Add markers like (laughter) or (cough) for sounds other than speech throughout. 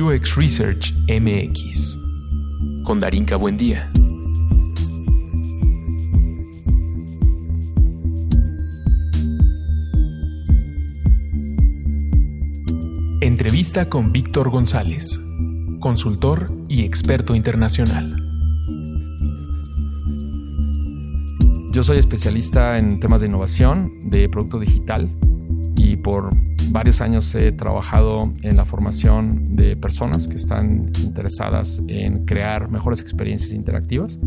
UX Research MX con Darinka Buendía. Entrevista con Víctor González, consultor y experto internacional. Yo soy especialista en temas de innovación, de producto digital y por varios años he trabajado en la formación de personas que están interesadas en crear mejores experiencias interactivas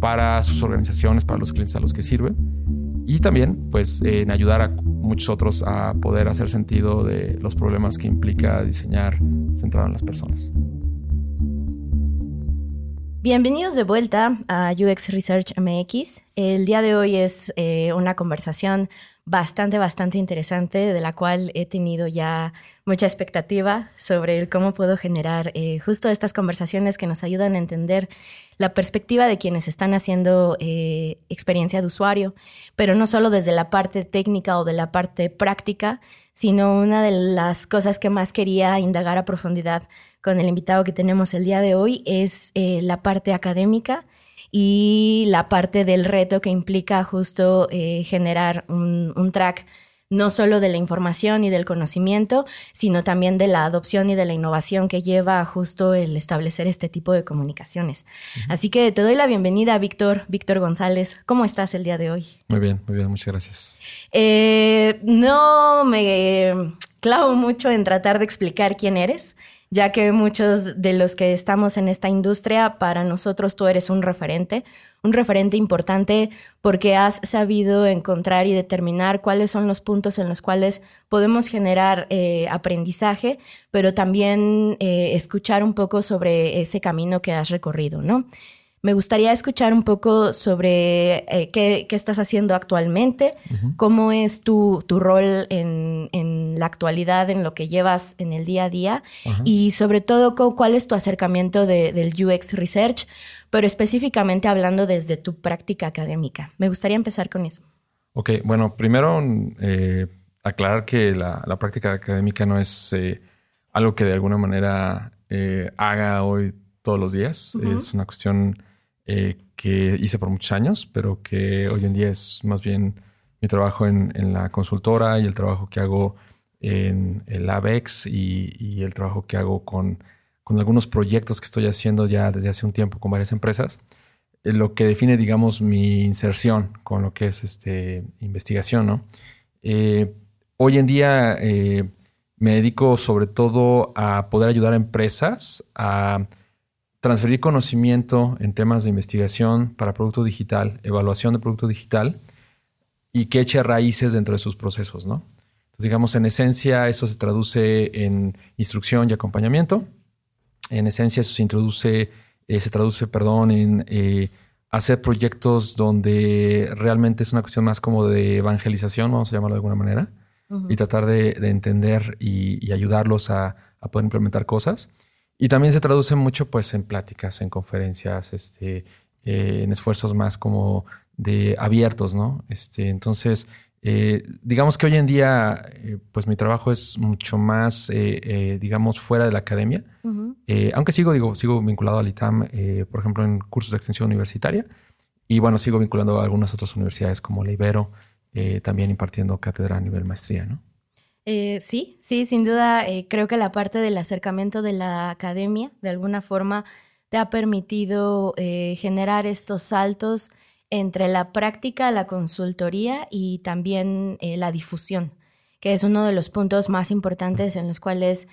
para sus organizaciones, para los clientes a los que sirven y también pues en ayudar a muchos otros a poder hacer sentido de los problemas que implica diseñar centrado en las personas. Bienvenidos de vuelta a UX Research MX. El día de hoy es eh, una conversación bastante, bastante interesante, de la cual he tenido ya mucha expectativa sobre cómo puedo generar eh, justo estas conversaciones que nos ayudan a entender la perspectiva de quienes están haciendo eh, experiencia de usuario, pero no solo desde la parte técnica o de la parte práctica, sino una de las cosas que más quería indagar a profundidad con el invitado que tenemos el día de hoy es la parte académica y la parte del reto que implica justo eh, generar un, track no solo de la información y del conocimiento, sino también de la adopción y de la innovación que lleva justo el establecer este tipo de comunicaciones. Así que te doy la bienvenida, Víctor, Víctor González. ¿Cómo estás el día de hoy? Muy bien, muy bien, muchas gracias. Eh, no me clavo mucho en tratar de explicar quién eres ya que muchos de los que estamos en esta industria, para nosotros tú eres un referente, un referente importante porque has sabido encontrar y determinar cuáles son los puntos en los cuales podemos generar eh, aprendizaje, pero también eh, escuchar un poco sobre ese camino que has recorrido, ¿no? Me gustaría escuchar un poco sobre eh, qué, estás haciendo actualmente, cómo es tu, rol en, la actualidad, en lo que llevas en el día a día y sobre todo cuál es tu acercamiento del UX Research, pero específicamente hablando desde tu práctica académica. Me gustaría empezar con eso. Ok, bueno, primero eh, aclarar que la, práctica académica no es eh, algo que de alguna manera haga hoy todos los días. Es una cuestión eh, que hice por muchos años, pero que hoy en día es más bien mi trabajo en, la consultora y el trabajo que hago en el ABEX y, el trabajo que hago con, algunos proyectos que estoy haciendo ya desde hace un tiempo con varias empresas. Eh, lo que define, digamos, mi inserción con lo que es este, investigación, ¿no? Eh, hoy en día me dedico sobre todo a poder ayudar a empresas a transferir conocimiento en temas de investigación para producto digital, evaluación de producto digital y que eche raíces dentro de sus procesos, ¿no? Entonces, digamos, en esencia, eso se traduce en instrucción y acompañamiento. En esencia, eso se introduce, eh, se traduce, perdón, en eh, hacer proyectos donde realmente es una cuestión más como de evangelización, vamos a llamarlo de alguna manera, y tratar de, entender y, ayudarlos a, a poder implementar cosas. Y también se traduce mucho pues en pláticas, en conferencias, este, eh, en esfuerzos más como de abiertos, ¿no? Este, entonces, eh, digamos que hoy en día, eh, pues mi trabajo es mucho más, digamos, fuera de la academia, aunque sigo, digo, sigo vinculado al ITAM, por ejemplo, en cursos de extensión universitaria, y bueno, sigo vinculando a algunas otras universidades como la Ibero, también impartiendo cátedra a nivel maestría, ¿no? Eh, sí, sí, sin duda, eh, creo que la parte del acercamiento de la academia, de alguna forma, te ha permitido eh, generar estos saltos entre la práctica, la consultoría y también la difusión, que es uno de los puntos más importantes en los cuales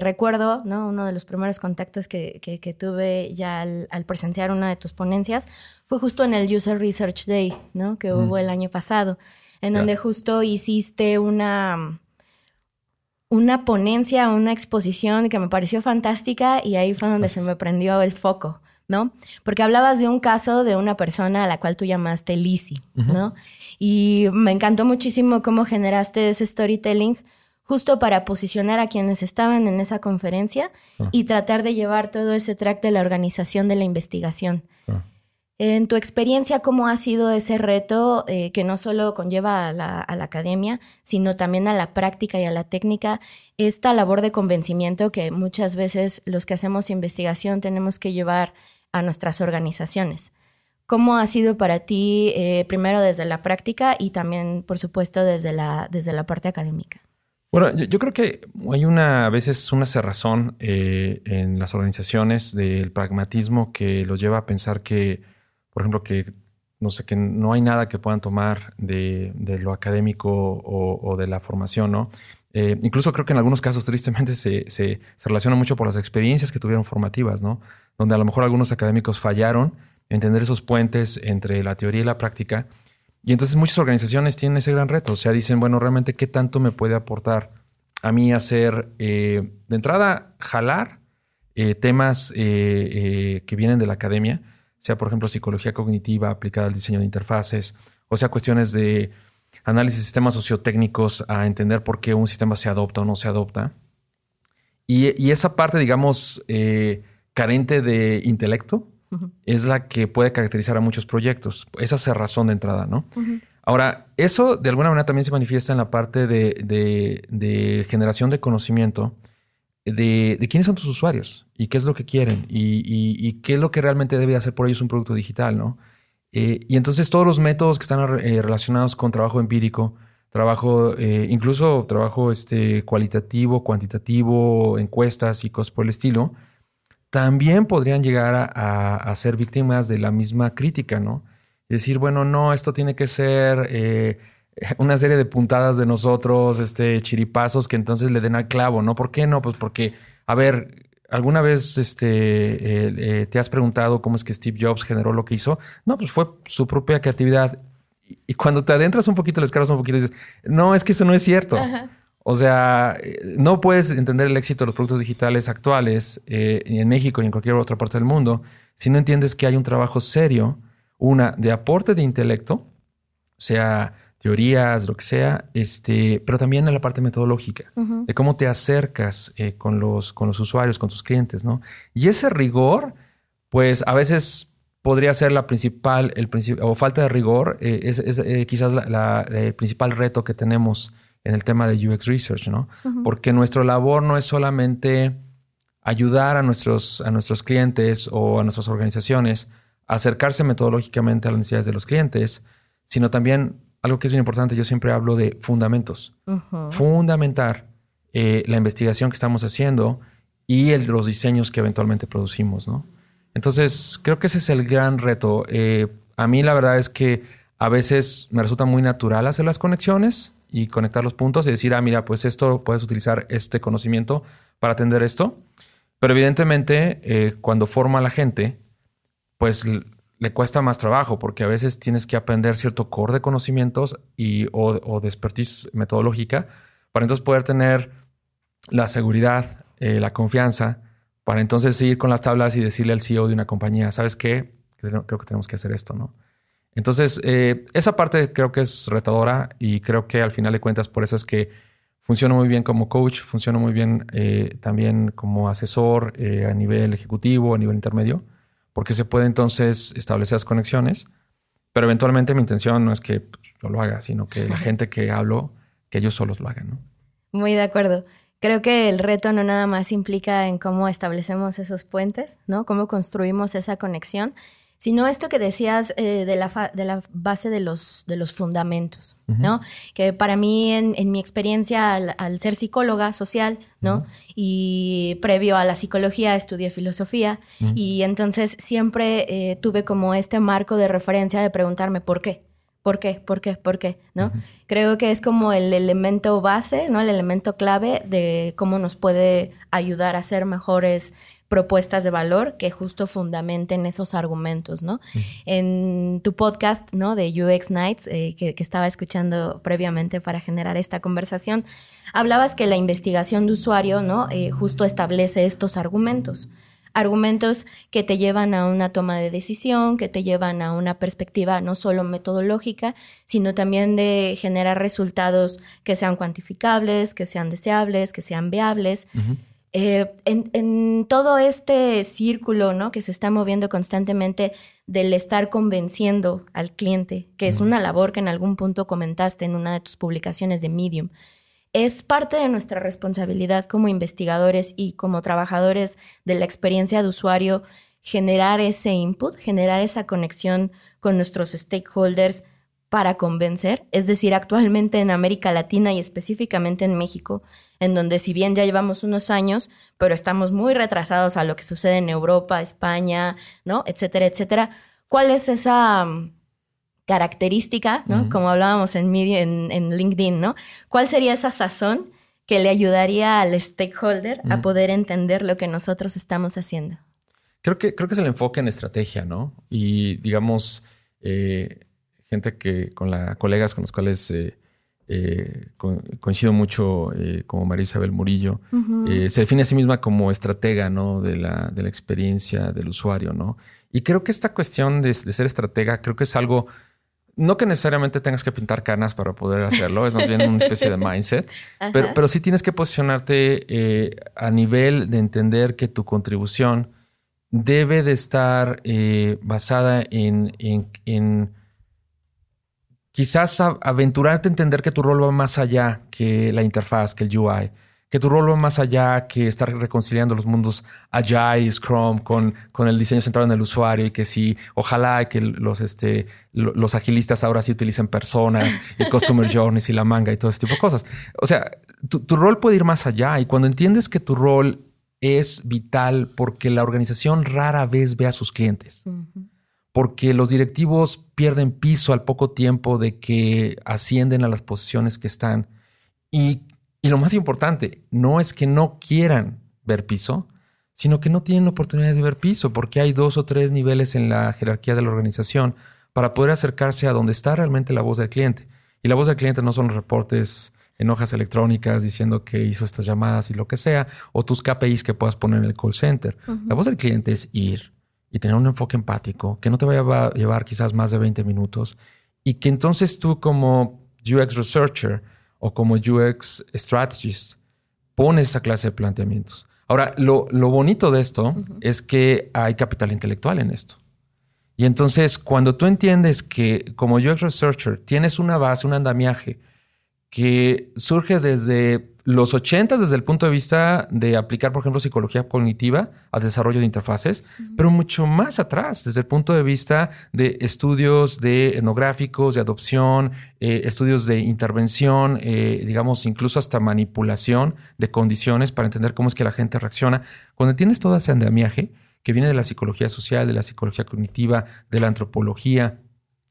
recuerdo, ¿no? Uno de los primeros contactos que, tuve ya al, presenciar una de tus ponencias fue justo en el User Research Day, ¿no? Que hubo el año pasado, en donde justo hiciste una una ponencia, una exposición que me pareció fantástica y ahí fue donde se me prendió el foco, ¿no? Porque hablabas de un caso de una persona a la cual tú llamaste Lizzie, ¿no? Y me encantó muchísimo cómo generaste ese storytelling justo para posicionar a quienes estaban en esa conferencia ah. y tratar de llevar todo ese track de la organización de la investigación. Ah. En tu experiencia, ¿cómo ha sido ese reto eh, que no solo conlleva a la, academia, sino también a la práctica y a la técnica, esta labor de convencimiento que muchas veces los que hacemos investigación tenemos que llevar a nuestras organizaciones? ¿Cómo ha sido para ti, eh, primero desde la práctica y también, por supuesto, desde la, desde la parte académica? Bueno, yo, creo que hay una, a veces una cerrazón eh, en las organizaciones del pragmatismo que los lleva a pensar que por ejemplo, que no sé, que no hay nada que puedan tomar de, lo académico o, de la formación, ¿no? Eh, incluso creo que en algunos casos, tristemente, se, se, relaciona mucho por las experiencias que tuvieron formativas, ¿no? Donde a lo mejor algunos académicos fallaron en entender esos puentes entre la teoría y la práctica. Y entonces muchas organizaciones tienen ese gran reto. O sea, dicen, bueno, realmente, ¿qué tanto me puede aportar a mí hacer, eh, de entrada, jalar eh, temas que vienen de la academia? Sea por ejemplo psicología cognitiva aplicada al diseño de interfaces, o sea cuestiones de análisis de sistemas sociotécnicos a entender por qué un sistema se adopta o no se adopta. Y, esa parte, digamos, eh, carente de intelecto es la que puede caracterizar a muchos proyectos. Esa es la razón de entrada, ¿no? Ahora, eso de alguna manera también se manifiesta en la parte de generación de conocimiento de, quiénes son tus usuarios y qué es lo que quieren y, qué es lo que realmente debe hacer por ellos un producto digital, ¿no? Eh, y entonces todos los métodos que están eh, relacionados con trabajo empírico, trabajo, eh, incluso trabajo este, cualitativo, cuantitativo, encuestas y cosas por el estilo, también podrían llegar a, ser víctimas de la misma crítica, ¿no? Decir, bueno, no, esto tiene que ser (laughs) una serie de puntadas de nosotros, este, chiripazos que entonces le den al clavo, ¿no? ¿Por qué no? Pues porque, a ver, ¿alguna vez este, eh, eh, te has preguntado cómo es que Steve Jobs generó lo que hizo? No, pues fue su propia creatividad. Y cuando te adentras un poquito, le escalas un poquito, dices, no, es que eso no es cierto. O sea, no puedes entender el éxito de los productos digitales actuales eh, en México y en cualquier otra parte del mundo si no entiendes que hay un trabajo serio, una de aporte de intelecto, sea teorías, lo que sea, este, pero también en la parte metodológica, de cómo te acercas eh, con, los, con los usuarios, con tus clientes, ¿no? Y ese rigor, pues a veces podría ser la principal, el o falta de rigor, eh, es, eh, quizás el principal reto que tenemos en el tema de UX Research, ¿no? Porque nuestra labor no es solamente ayudar a nuestros, a nuestros clientes o a nuestras organizaciones a acercarse metodológicamente a las necesidades de los clientes, sino también algo que es bien importante, yo siempre hablo de fundamentos. Fundamentar eh, la investigación que estamos haciendo y el, los diseños que eventualmente producimos, ¿no? Entonces, creo que ese es el gran reto. Eh, a mí la verdad es que a veces me resulta muy natural hacer las conexiones y conectar los puntos y decir, ah, mira, pues esto puedes utilizar este conocimiento para atender esto. Pero evidentemente, eh, cuando forma a la gente, pues le cuesta más trabajo porque a veces tienes que aprender cierto core de conocimientos y, o, de expertise metodológica para entonces poder tener la seguridad, eh, la confianza, para entonces ir con las tablas y decirle al CEO de una compañía, ¿sabes qué? Creo que tenemos que hacer esto, ¿no? Entonces, eh, esa parte creo que es retadora y creo que al final de cuentas por eso es que funciona muy bien como coach, funciona muy bien eh, también como asesor a nivel ejecutivo, a nivel intermedio porque se puede entonces establecer las conexiones, pero eventualmente mi intención no es que yo lo haga, sino que la gente que hablo, que ellos solos lo hagan. ¿no? Muy de acuerdo. Creo que el reto no nada más implica en cómo establecemos esos puentes, ¿no? Cómo construimos esa conexión, sino esto que decías eh, de, la de la base de los, de los fundamentos, ¿no? Que para mí, en, mi experiencia al, ser psicóloga social, ¿no? Y previo a la psicología estudié filosofía y entonces siempre eh, tuve como este marco de referencia de preguntarme por qué. ¿Por qué? ¿Por qué? ¿Por qué? ¿No? Creo que es como el elemento base, ¿no? El elemento clave de cómo nos puede ayudar a ser mejores propuestas de valor que justo fundamenten esos argumentos, ¿no? En tu podcast, ¿no? De UX Nights, eh, que, estaba escuchando previamente para generar esta conversación, hablabas que la investigación de usuario, ¿no? Eh, justo establece estos argumentos argumentos que te llevan a una toma de decisión, que te llevan a una perspectiva no solo metodológica, sino también de generar resultados que sean cuantificables, que sean deseables, que sean viables. Eh, en, todo este círculo ¿no? que se está moviendo constantemente del estar convenciendo al cliente, que es una labor que en algún punto comentaste en una de tus publicaciones de Medium, es parte de nuestra responsabilidad como investigadores y como trabajadores de la experiencia de usuario generar ese input, generar esa conexión con nuestros stakeholders para convencer. Es decir, actualmente en América Latina y específicamente en México, en donde si bien ya llevamos unos años, pero estamos muy retrasados a lo que sucede en Europa, España, ¿no? Etcétera, etcétera. ¿Cuál es esa característica, ¿no? Como hablábamos en, en, en, LinkedIn, ¿no? ¿Cuál sería esa sazón que le ayudaría al stakeholder a poder entender lo que nosotros estamos haciendo? Creo que, creo que es el enfoque en estrategia, ¿no? Y digamos, eh, gente que con la colegas con los cuales eh, eh, coincido mucho, como María Isabel Murillo, se define a sí misma como estratega, ¿no? De la, de la experiencia del usuario, ¿no? Y creo que esta cuestión de, ser estratega, creo que es algo no que necesariamente tengas que pintar canas para poder hacerlo, es más bien una especie de mindset, (laughs) pero, pero, sí tienes que posicionarte a nivel de entender que tu contribución debe de estar eh, basada en, quizás aventurarte a entender que tu rol va más allá que la interfaz, que el UI, que tu rol va más allá que estar reconciliando los mundos Agile, Scrum con, con el diseño centrado en el usuario y que sí, ojalá que los, este, los agilistas ahora sí utilicen personas y (laughs) Customer Journeys y la manga y todo ese tipo de cosas. O sea, tu, tu rol puede ir más allá y cuando entiendes que tu rol es vital porque la organización rara vez ve a sus clientes. Porque los directivos pierden piso al poco tiempo de que ascienden a las posiciones que están. Y, lo más importante, no es que no quieran ver piso, sino que no tienen oportunidades de ver piso, porque hay dos o tres niveles en la jerarquía de la organización para poder acercarse a donde está realmente la voz del cliente. Y la voz del cliente no son los reportes en hojas electrónicas diciendo que hizo estas llamadas y lo que sea, o tus KPIs que puedas poner en el call center. La voz del cliente es ir y tener un enfoque empático, que no te vaya a llevar quizás más de 20 minutos, y que entonces tú como UX Researcher o como UX Strategist pones esa clase de planteamientos. Ahora, lo, bonito de esto es que hay capital intelectual en esto. Y entonces, cuando tú entiendes que como UX Researcher tienes una base, un andamiaje, que surge desde los 80 desde el punto de vista de aplicar, por ejemplo, psicología cognitiva al desarrollo de interfaces, pero mucho más atrás, desde el punto de vista de estudios de etnográficos, de adopción, eh, estudios de intervención, eh, digamos, incluso hasta manipulación de condiciones para entender cómo es que la gente reacciona. Cuando tienes todo ese andamiaje que viene de la psicología social, de la psicología cognitiva, de la antropología,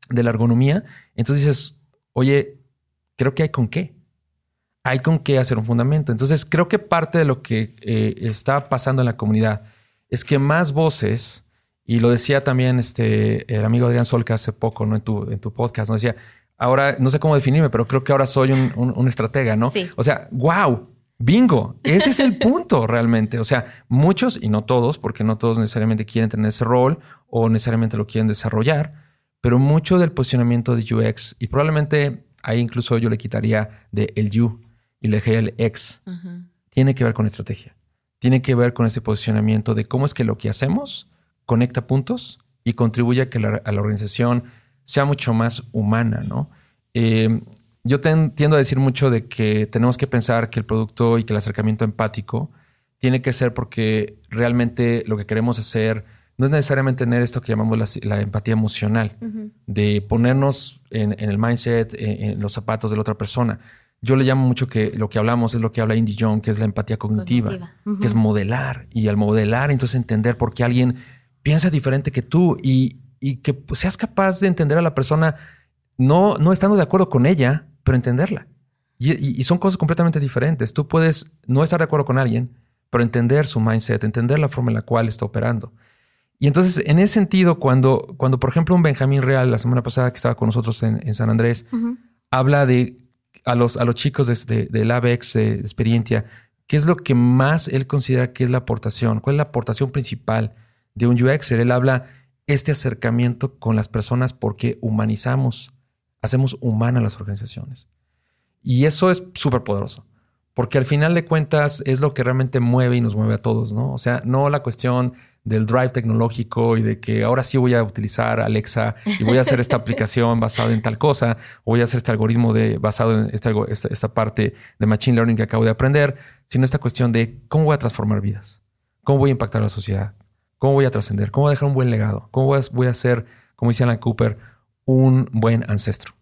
de la ergonomía, entonces dices, oye, creo que hay con qué. Hay con qué hacer un fundamento. Entonces, creo que parte de lo que eh, está pasando en la comunidad es que más voces, y lo decía también este, el amigo Adrián Solca hace poco, ¿no? En tu, en tu podcast, ¿no? Decía, ahora, no sé cómo definirme, pero creo que ahora soy un, un, estratega, ¿no? O sea, wow, bingo, ese es el (laughs) punto realmente. O sea, muchos, y no todos, porque no todos necesariamente quieren tener ese rol o necesariamente lo quieren desarrollar, pero mucho del posicionamiento de UX, y probablemente Ahí incluso yo le quitaría de el you y le dejaría el ex. Tiene que ver con estrategia. Tiene que ver con ese posicionamiento de cómo es que lo que hacemos conecta puntos y contribuye a que la, a la organización sea mucho más humana, ¿no? Eh, yo tiendo a decir mucho de que tenemos que pensar que el producto y que el acercamiento empático tiene que ser porque realmente lo que queremos hacer no es necesariamente tener esto que llamamos la, empatía emocional, de ponernos en, el mindset, en, los zapatos de la otra persona. Yo le llamo mucho que lo que hablamos es lo que habla Indy John, que es la empatía cognitiva, que es modelar. Y al modelar, entonces entender por qué alguien piensa diferente que tú y, que seas capaz de entender a la persona, no, no estando de acuerdo con ella, pero entenderla. Y, y son cosas completamente diferentes. Tú puedes no estar de acuerdo con alguien, pero entender su mindset, entender la forma en la cual está operando. Y entonces, en ese sentido, cuando, cuando por ejemplo, un Benjamín Real, la semana pasada que estaba con nosotros en, San Andrés, habla de a los, a los chicos de, del ABEX de, experiencia, ¿qué es lo que más él considera que es la aportación? ¿Cuál es la aportación principal de un UXer? Él habla este acercamiento con las personas porque humanizamos, hacemos humanas las organizaciones. Y eso es súper poderoso, porque al final de cuentas es lo que realmente mueve y nos mueve a todos, ¿no? O sea, no la cuestión del drive tecnológico y de que ahora sí voy a utilizar Alexa y voy a hacer esta (laughs) aplicación basada en tal cosa, o voy a hacer este algoritmo de, basado en esta, esta, parte de Machine Learning que acabo de aprender, sino esta cuestión de cómo voy a transformar vidas, cómo voy a impactar a la sociedad, cómo voy a trascender, cómo voy a dejar un buen legado, cómo voy a, voy a ser, como dice Alan Cooper, un buen ancestro.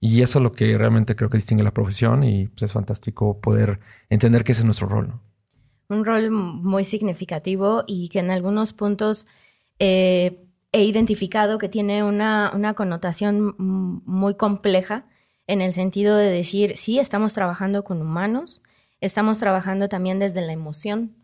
Y eso es lo que realmente creo que distingue la profesión y pues, es fantástico poder entender que ese es nuestro rol. Un rol muy significativo y que en algunos puntos eh, he identificado que tiene una, una, connotación muy compleja en el sentido de decir, sí, estamos trabajando con humanos, estamos trabajando también desde la emoción,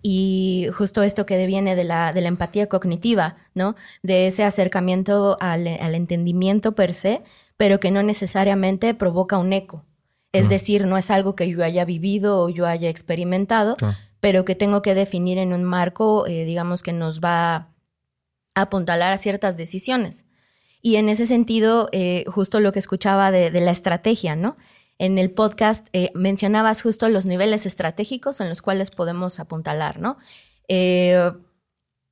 y justo esto que viene de la, de la empatía cognitiva, ¿no? De ese acercamiento al, al, entendimiento per se, pero que no necesariamente provoca un eco. Es decir, no es algo que yo haya vivido o yo haya experimentado, pero que tengo que definir en un marco, eh, digamos, que nos va a apuntalar a ciertas decisiones. Y en ese sentido, eh, justo lo que escuchaba de, de la estrategia, ¿no? en el podcast eh, mencionabas justo los niveles estratégicos en los cuales podemos apuntalar, ¿no? Eh,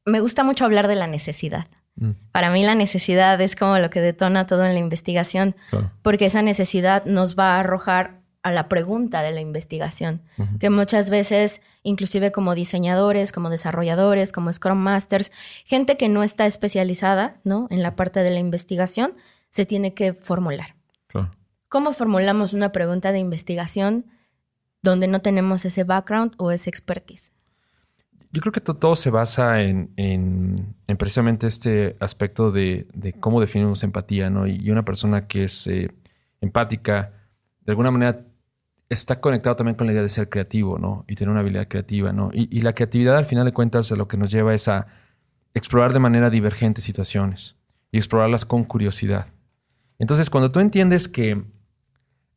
me gusta mucho hablar de la necesidad. Mm. Para mí la necesidad es como lo que detona todo en la investigación, porque esa necesidad nos va a arrojar a la pregunta de la investigación, que muchas veces, inclusive como diseñadores, como desarrolladores, como Scrum Masters, gente que no está especializada ¿no? en la parte de la investigación, se tiene que formular. ¿Cómo formulamos una pregunta de investigación donde no tenemos ese background o ese expertise? Yo creo que todo se basa en, precisamente este aspecto de, cómo definimos empatía, ¿no? Y, una persona que es eh, empática, de alguna manera está conectado también con la idea de ser creativo, ¿no? Y tener una habilidad creativa, ¿no? Y, y la creatividad, al final de cuentas, lo que nos lleva es a explorar de manera divergente situaciones y explorarlas con curiosidad. Entonces, cuando tú entiendes que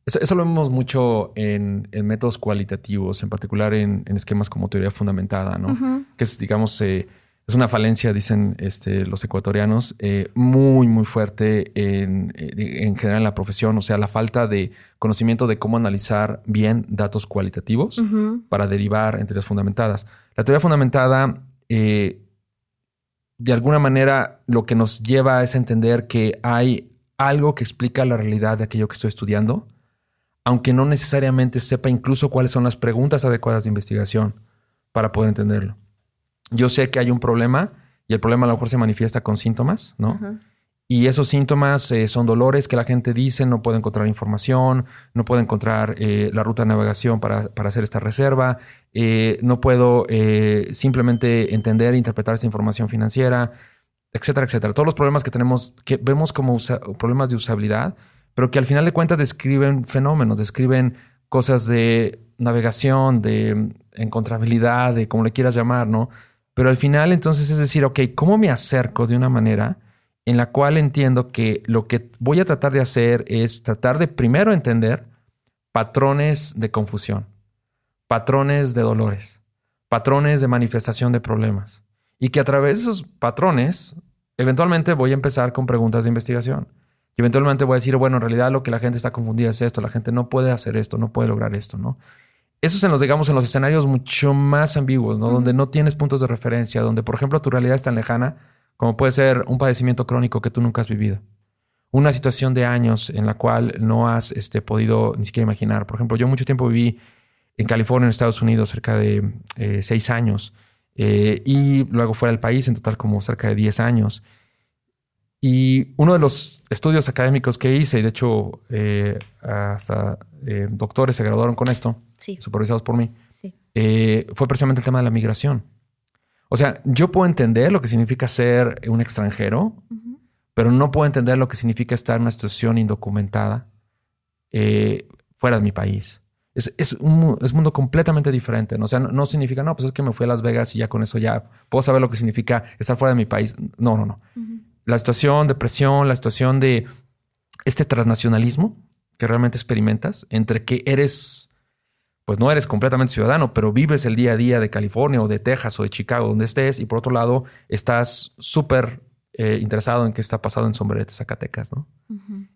eso, lo vemos mucho en, métodos cualitativos, en particular en, esquemas como teoría fundamentada, ¿no? Que es, digamos, eh, es una falencia, dicen este, los ecuatorianos, eh, muy, muy fuerte en, eh, en, general en la profesión. O sea, la falta de conocimiento de cómo analizar bien datos cualitativos para derivar en teorías fundamentadas. La teoría fundamentada, de alguna manera, lo que nos lleva es entender que hay algo que explica la realidad de aquello que estoy estudiando aunque no necesariamente sepa incluso cuáles son las preguntas adecuadas de investigación para poder entenderlo. Yo sé que hay un problema y el problema a lo mejor se manifiesta con síntomas, ¿no? Y esos síntomas eh, son dolores que la gente dice, no puede encontrar información, no puede encontrar eh, la ruta de navegación para, hacer esta reserva, eh, no puedo simplemente entender e interpretar esta información financiera, etcétera, etcétera. Todos los problemas que tenemos, que vemos como problemas de usabilidad, pero que al final de cuentas describen fenómenos, describen cosas de navegación, de encontrabilidad, de como le quieras llamar, ¿no? Pero al final entonces es decir, ok, ¿cómo me acerco de una manera en la cual entiendo que lo que voy a tratar de hacer es tratar de primero entender patrones de confusión, patrones de dolores, patrones de manifestación de problemas. Y que a través de esos patrones, eventualmente voy a empezar con preguntas de investigación. Y eventualmente voy a decir, bueno, en realidad lo que la gente está confundida es esto, la gente no puede hacer esto, no puede lograr esto, ¿no? Eso se nos digamos en los escenarios mucho más ambiguos, ¿no? Donde no tienes puntos de referencia, donde por ejemplo tu realidad es tan lejana como puede ser un padecimiento crónico que tú nunca has vivido. Una situación de años en la cual no has este, podido ni siquiera imaginar. Por ejemplo, yo mucho tiempo viví en California, en Estados Unidos, cerca de eh, seis años. Eh, y luego fuera del país, en total como cerca de diez años. Y uno de los estudios académicos que hice, y de hecho eh, hasta eh, doctores se graduaron con esto, supervisados por mí, eh, fue precisamente el tema de la migración. O sea, yo puedo entender lo que significa ser un extranjero, pero no puedo entender lo que significa estar en una situación indocumentada fuera de mi país. Es, un, mundo completamente diferente. ¿no? O sea, no, no, significa, no, pues es que me fui a Las Vegas y ya con eso ya puedo saber lo que significa estar fuera de mi país. No, no, no la situación de presión, la situación de este transnacionalismo que realmente experimentas entre que eres, pues no eres completamente ciudadano, pero vives el día a día de California o de Texas o de Chicago, donde estés, y por otro lado estás súper eh, interesado en qué está pasando en Sombrerete, Zacatecas, ¿no?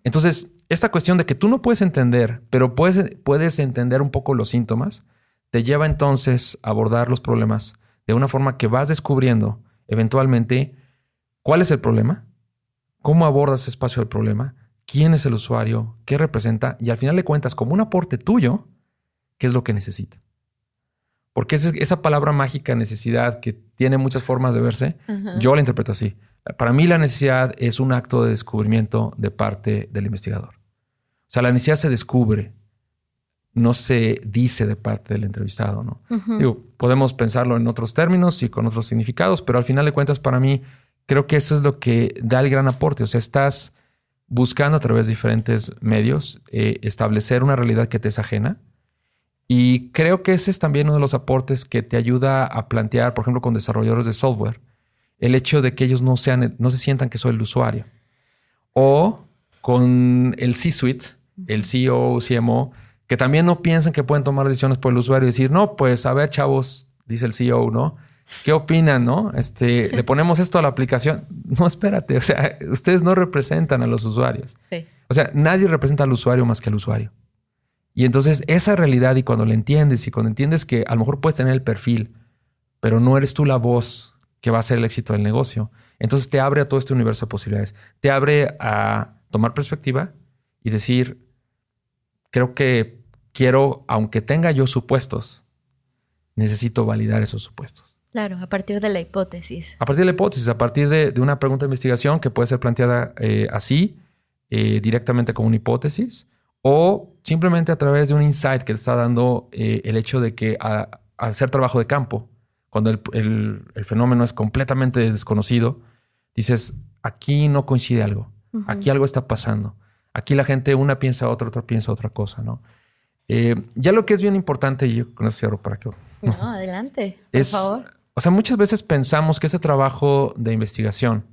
Entonces, esta cuestión de que tú no puedes entender, pero puedes, puedes entender un poco los síntomas, te lleva entonces a abordar los problemas de una forma que vas descubriendo eventualmente cuál es el problema, cómo abordas ese espacio del problema, quién es el usuario, qué representa, y al final le cuentas como un aporte tuyo, qué es lo que necesita. Porque esa palabra mágica, necesidad, que tiene muchas formas de verse, yo la interpreto así. Para mí la necesidad es un acto de descubrimiento de parte del investigador. O sea, la necesidad se descubre, no se dice de parte del entrevistado, ¿no? Digo, podemos pensarlo en otros términos y con otros significados, pero al final de cuentas para mí creo que eso es lo que da el gran aporte. O sea, estás buscando a través de diferentes medios eh, establecer una realidad que te es ajena. Y creo que ese es también uno de los aportes que te ayuda a plantear, por ejemplo, con desarrolladores de software, el hecho de que ellos no, sean, no se sientan que soy el usuario. O con el C-Suite, el CEO, CMO, que también no piensan que pueden tomar decisiones por el usuario y decir, no, pues a ver, chavos, dice el CEO, ¿no? ¿Qué opinan, no? Este, (laughs) le ponemos esto a la aplicación. No, espérate, o sea, ustedes no representan a los usuarios. Sí. O sea, nadie representa al usuario más que al usuario. Y entonces esa realidad y cuando la entiendes y cuando entiendes que a lo mejor puedes tener el perfil, pero no eres tú la voz que va a ser el éxito del negocio, entonces te abre a todo este universo de posibilidades. Te abre a tomar perspectiva y decir, creo que quiero, aunque tenga yo supuestos, necesito validar esos supuestos. Claro, a partir de la hipótesis. A partir de la hipótesis, a partir de, una pregunta de investigación que puede ser planteada eh, así, eh, directamente como una hipótesis, o simplemente a través de un insight que te está dando eh, el hecho de que a, hacer trabajo de campo, cuando el, fenómeno es completamente desconocido, dices, aquí no coincide algo, aquí algo está pasando, aquí la gente una piensa otra, otra piensa otra cosa, ¿no? ya lo que es bien importante, y yo con eso cierro para que... No, adelante, por favor o sea, muchas veces pensamos que ese trabajo de investigación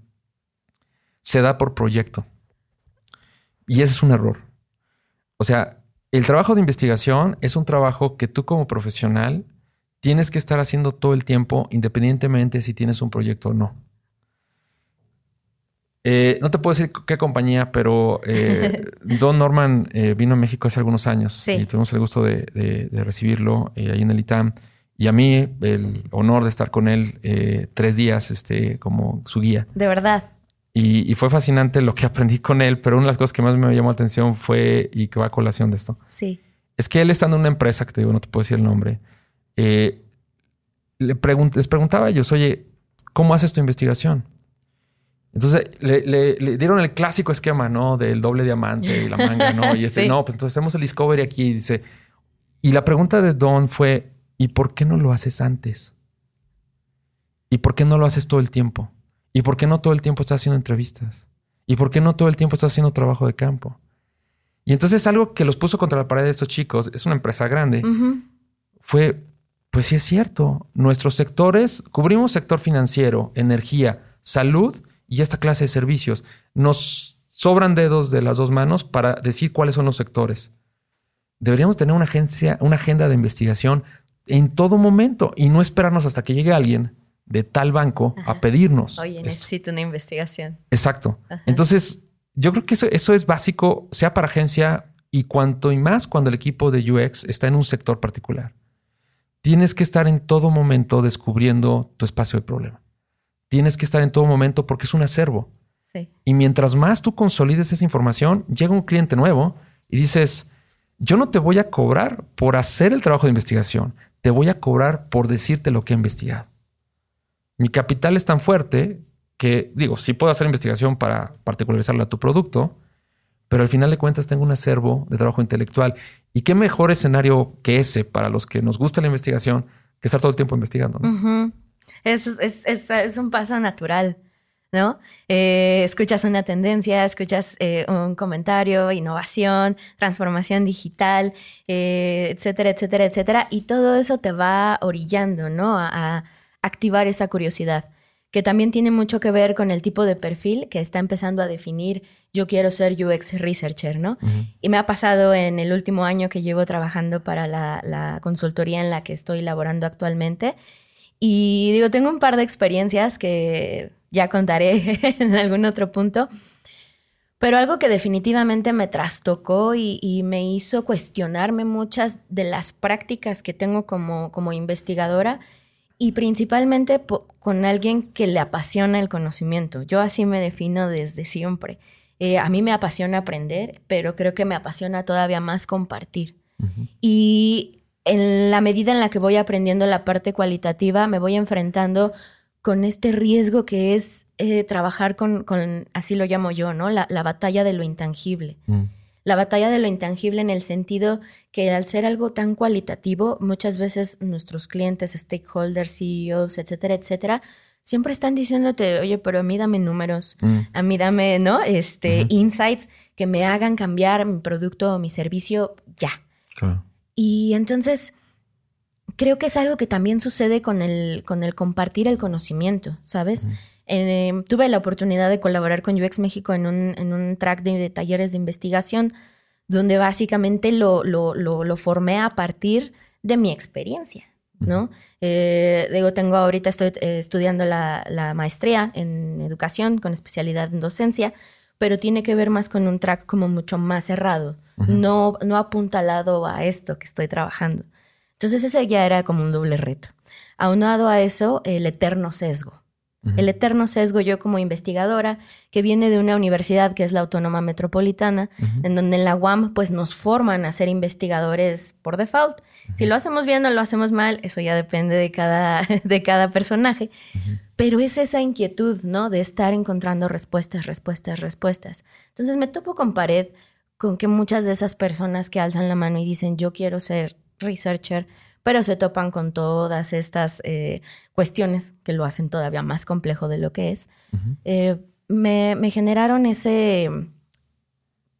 se da por proyecto. Y ese es un error. O sea, el trabajo de investigación es un trabajo que tú como profesional tienes que estar haciendo todo el tiempo, independientemente si tienes un proyecto o no. Eh, no te puedo decir qué compañía, pero eh, (laughs) Don Norman eh, vino a México hace algunos años y tuvimos el gusto de, recibirlo ahí en el ITAM. Y a mí el honor de estar con él eh, tres días este, como su guía. De verdad. Y, fue fascinante lo que (laughs) aprendí con él, pero una de las cosas que más me llamó la atención fue, y que va a colación de esto, sí. es que él estando en una empresa, que te digo, no te puedo decir el nombre, eh, le les preguntaba a ellos, oye, ¿cómo haces tu investigación? Entonces le, dieron el clásico esquema, ¿no? Del doble diamante y la manga, ¿no? (laughs) Y este, no, pues entonces hacemos el discovery aquí. Y dice, y la pregunta de Don fue, ¿Y por qué no lo haces antes? ¿Y por qué no lo haces todo el tiempo? ¿Y por qué no todo el tiempo estás haciendo entrevistas? ¿Y por qué no todo el tiempo estás haciendo trabajo de campo? Y entonces algo que los puso contra la pared de estos chicos, es una empresa grande, fue, pues sí es cierto, nuestros sectores, cubrimos sector financiero, energía, salud y esta clase de servicios. Nos sobran dedos de las dos manos para decir cuáles son los sectores. Deberíamos tener una agencia, una agenda de investigación en todo momento y no esperarnos hasta que llegue alguien de tal banco a pedirnos. Oye, necesito una investigación. Exacto. Entonces, yo creo que eso, eso es básico, sea para agencia y cuanto y más cuando el equipo de UX está en un sector particular. Tienes que estar en todo momento descubriendo tu espacio de problema. Tienes que estar en todo momento porque es un acervo. Sí. Y mientras más tú consolides esa información, llega un cliente nuevo y dices, yo no te voy a cobrar por hacer el trabajo de investigación te voy a cobrar por decirte lo que he investigado. Mi capital es tan fuerte que, digo, sí puedo hacer investigación para particularizarla a tu producto, pero al final de cuentas tengo un acervo de trabajo intelectual. ¿Y qué mejor escenario que ese para los que nos gusta la investigación que estar todo el tiempo investigando? es un paso natural. ¿No? Eh, escuchas una tendencia, escuchas eh, un comentario, innovación, transformación digital, eh, etcétera, etcétera, etcétera, y todo eso te va orillando, ¿no? A, activar esa curiosidad, que también tiene mucho que ver con el tipo de perfil que está empezando a definir yo quiero ser UX researcher, ¿no? Y me ha pasado en el último año que llevo trabajando para la, la consultoría en la que estoy laborando actualmente. Y digo, tengo un par de experiencias que ya contaré (laughs) en algún otro punto. Pero algo que definitivamente me trastocó y, me hizo cuestionarme muchas de las prácticas que tengo como, como investigadora y principalmente con alguien que le apasiona el conocimiento. Yo así me defino desde siempre. Eh, a mí me apasiona aprender, pero creo que me apasiona todavía más compartir. Y en la medida en la que voy aprendiendo la parte cualitativa, me voy enfrentando con este riesgo que es eh, trabajar con, así lo llamo yo, ¿no? La, batalla de lo intangible. Mm. La batalla de lo intangible en el sentido que al ser algo tan cualitativo, muchas veces nuestros clientes, stakeholders, CEOs, etcétera, etcétera, siempre están diciéndote, oye, pero a mí dame números, mm. a mí dame, ¿no? Este, insights que me hagan cambiar mi producto o mi servicio ya. Y entonces, creo que es algo que también sucede con el, con el compartir el conocimiento, ¿sabes? Em, tuve la oportunidad de colaborar con UX México en un, en un track de, talleres de investigación donde básicamente lo, lo, lo, formé a partir de mi experiencia, ¿no? Eh, digo, tengo ahorita, estoy eh, estudiando la, la, maestría en educación con especialidad en docencia, pero tiene que ver más con un track como mucho más cerrado, no, no apuntalado a esto que estoy trabajando. Entonces ese ya era como un doble reto. Aunado a eso, el eterno sesgo. El eterno sesgo yo como investigadora, que viene de una universidad que es la Autónoma Metropolitana, en donde en la UAM pues nos forman a ser investigadores por default. Si lo hacemos bien o lo hacemos mal, eso ya depende de cada, (laughs) de cada personaje. Pero es esa inquietud, ¿no? De estar encontrando respuestas, respuestas, respuestas. Entonces me topo con pared con que muchas de esas personas que alzan la mano y dicen yo quiero ser researcher, pero se topan con todas estas eh, cuestiones que lo hacen todavía más complejo de lo que es. Eh, me, generaron ese,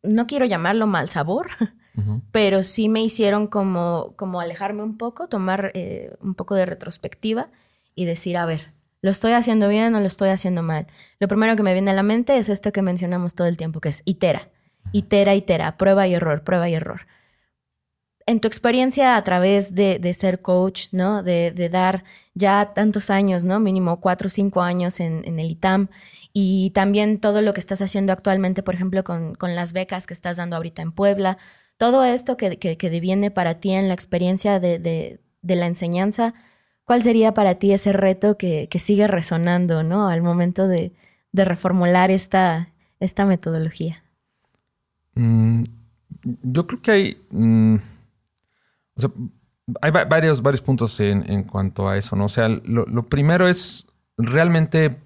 no quiero llamarlo mal sabor, (laughs) pero sí me hicieron como, como alejarme un poco, tomar eh, un poco de retrospectiva y decir, a ver, ¿lo estoy haciendo bien o lo estoy haciendo mal? Lo primero que me viene a la mente es esto que mencionamos todo el tiempo, que es itera. Itera, itera, prueba y error, prueba y error en tu experiencia a través de, ser coach, ¿no? De, dar ya tantos años, ¿no? Mínimo cuatro o cinco años en, el ITAM y también todo lo que estás haciendo actualmente, por ejemplo, con, las becas que estás dando ahorita en Puebla, todo esto que, que, deviene para ti en la experiencia de, la enseñanza, ¿cuál sería para ti ese reto que, sigue resonando, ¿no? Al momento de, reformular esta, esta metodología. Mm, yo creo que hay... Mm, o sea, hay varios, varios puntos en, cuanto a eso, ¿no? O sea, lo, primero es realmente